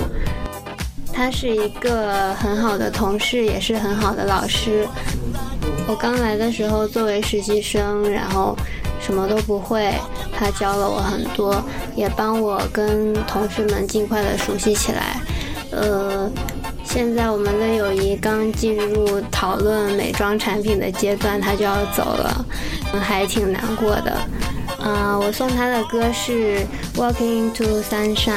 他是一个很好的同事，也是很好的老师。我刚来的时候作为实习生，然后什么都不会，他教了我很多，也帮我跟同事们尽快的熟悉起来。呃，现在我们的友谊刚进入讨论美妆产品的阶段，他就要走了，还挺难过的。嗯、我送他的歌是《Walking to Sunshine》，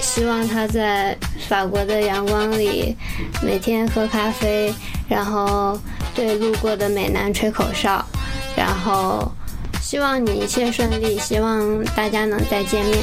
希望他在法国的阳光里每天喝咖啡，然后对路过的美男吹口哨，然后希望你一切顺利，希望大家能再见面。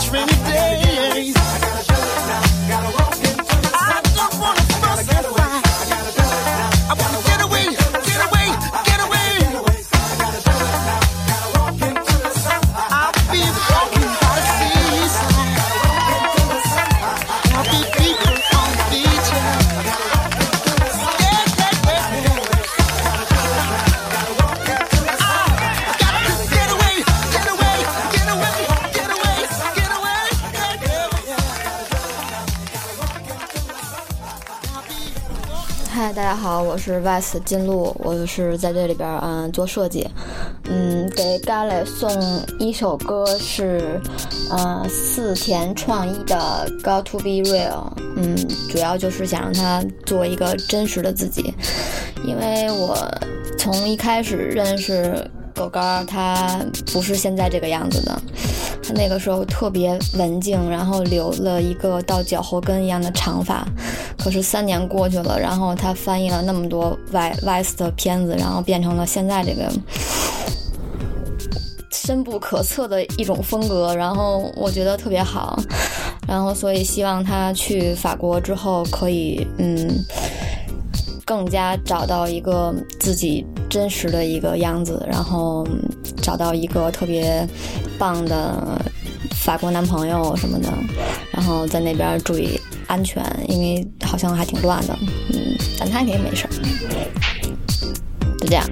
watch me. 我是 Vice 金露，我是在这里边嗯做设计，嗯给 Gale 送一首歌是嗯四田创一的 Go To Be Real，嗯主要就是想让他做一个真实的自己，因为我从一开始认识狗干儿，他不是现在这个样子的。他那个时候特别文静，然后留了一个到脚后跟一样的长发。可是三年过去了，然后他翻译了那么多外外 s 的片子，然后变成了现在这个深不可测的一种风格。然后我觉得特别好，然后所以希望他去法国之后可以嗯。更加找到一个自己真实的一个样子，然后找到一个特别棒的法国男朋友什么的，然后在那边注意安全，因为好像还挺乱的，嗯，但他肯定没事儿。就这样。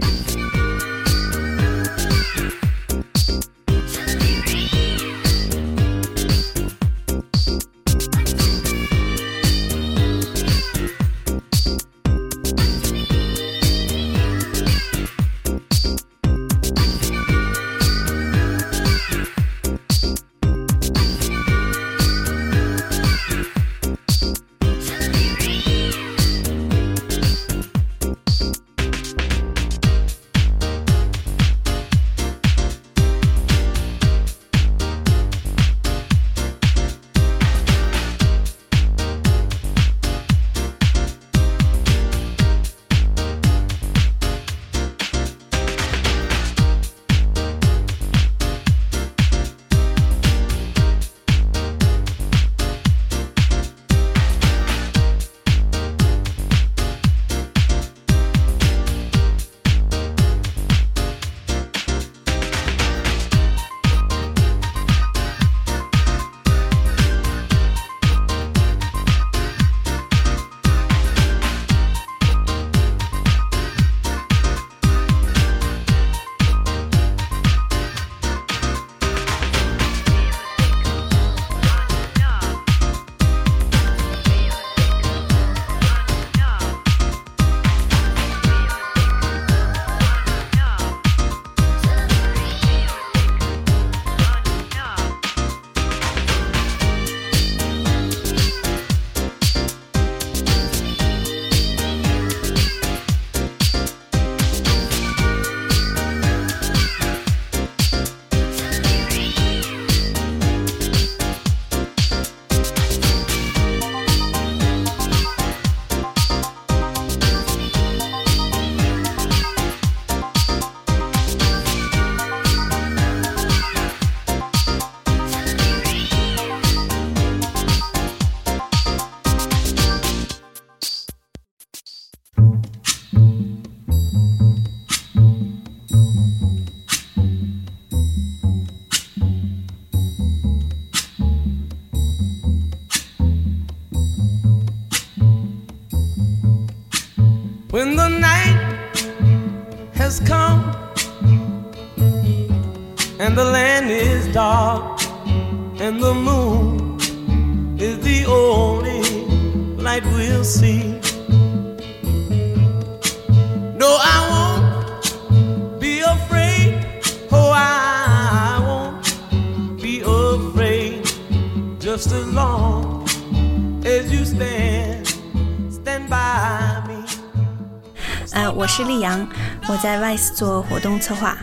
在 VICE 做活动策划。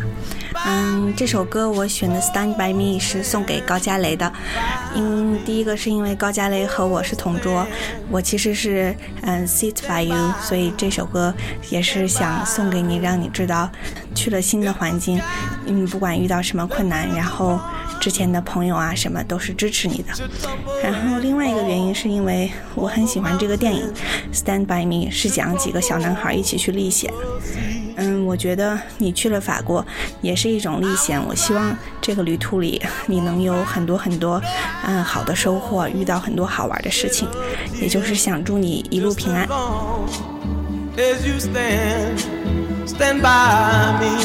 嗯，这首歌我选的《Stand by Me》是送给高加雷的。因第一个是因为高加雷和我是同桌，我其实是嗯 Sit by You，所以这首歌也是想送给你，让你知道去了新的环境，嗯，不管遇到什么困难，然后之前的朋友啊什么都是支持你的。然后另外一个原因是因为我很喜欢这个电影《Stand by Me》，是讲几个小男孩一起去历险。我觉得你去了法国也是一种历险。我希望这个旅途里你能有很多很多嗯好的收获，遇到很多好玩的事情。也就是想祝你一路平安。as you stand, stand by me.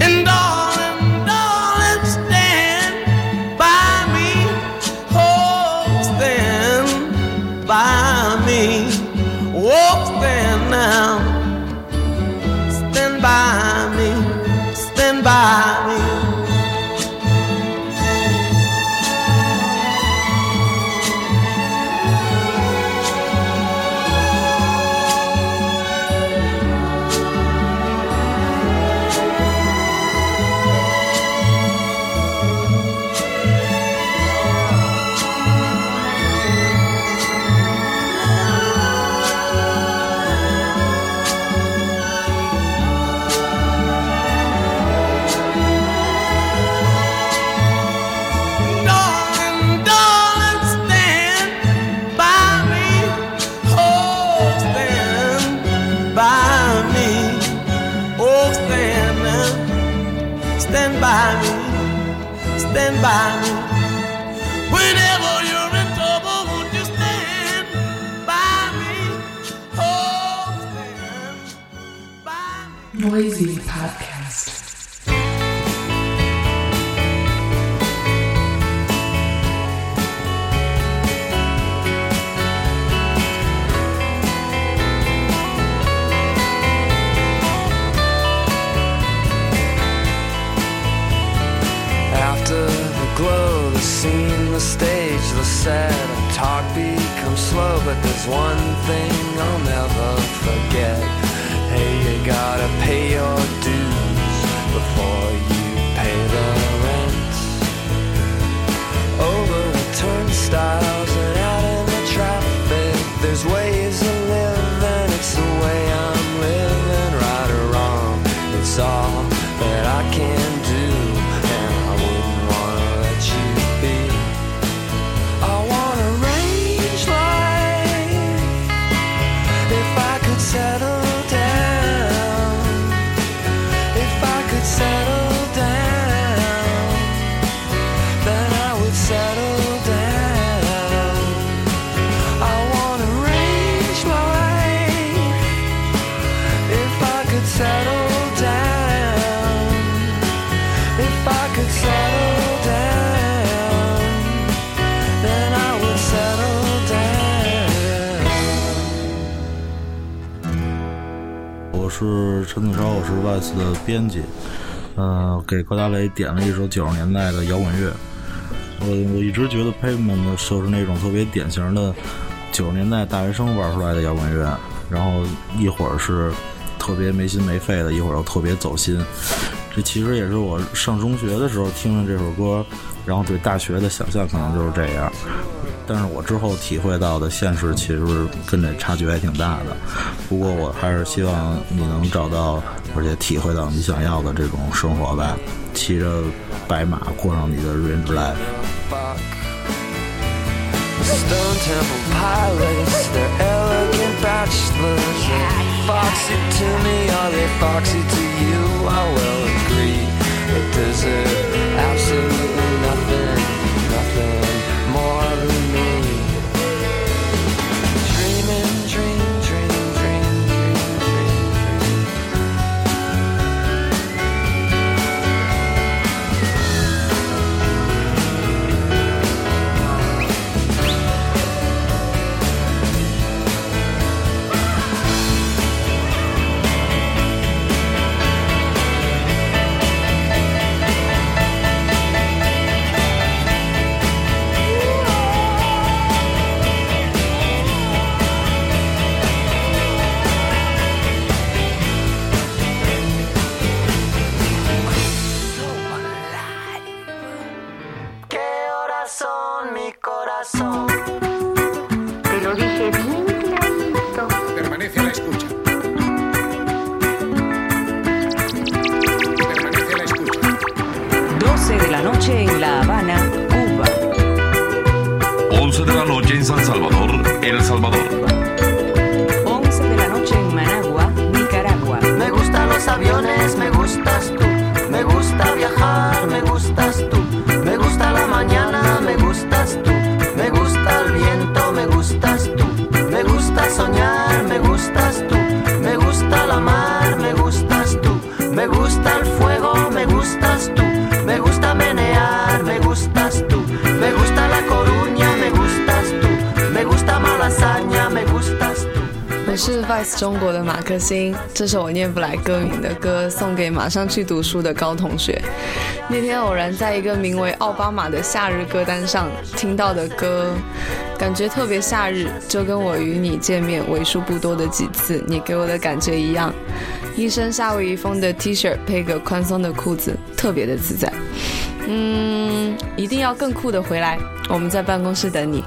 And darling, darling, stand by me. Oh, stand by me. Oh, stand now. By stage, the set, and talk becomes slow. But there's one thing I'll never forget pay your 陈子超，我是 VICE 的编辑，呃，给高达雷点了一首九十年代的摇滚乐。我我一直觉得 Pavement 就是那种特别典型的九十年代大学生玩出来的摇滚乐，然后一会儿是特别没心没肺的，一会儿又特别走心。这其实也是我上中学的时候听了这首歌，然后对大学的想象可能就是这样。但是我之后体会到的现实其实跟这差距还挺大的。不过我还是希望你能找到，而且体会到你想要的这种生活吧，骑着白马过上你的 range life。Stone Temple Pilots, they're elegant bachelors. They're foxy to me, are they foxy to you? I will agree that there's absolutely nothing, nothing more than me. 这首我念不来歌名的歌送给马上去读书的高同学。那天偶然在一个名为奥巴马的夏日歌单上听到的歌感觉特别夏日就跟我与你见面为数不多的几次你给我的感觉一样。一身夏威夷风的 t 恤配个宽松的裤子特别的自在。嗯一定要更酷的回来我们在办公室等你。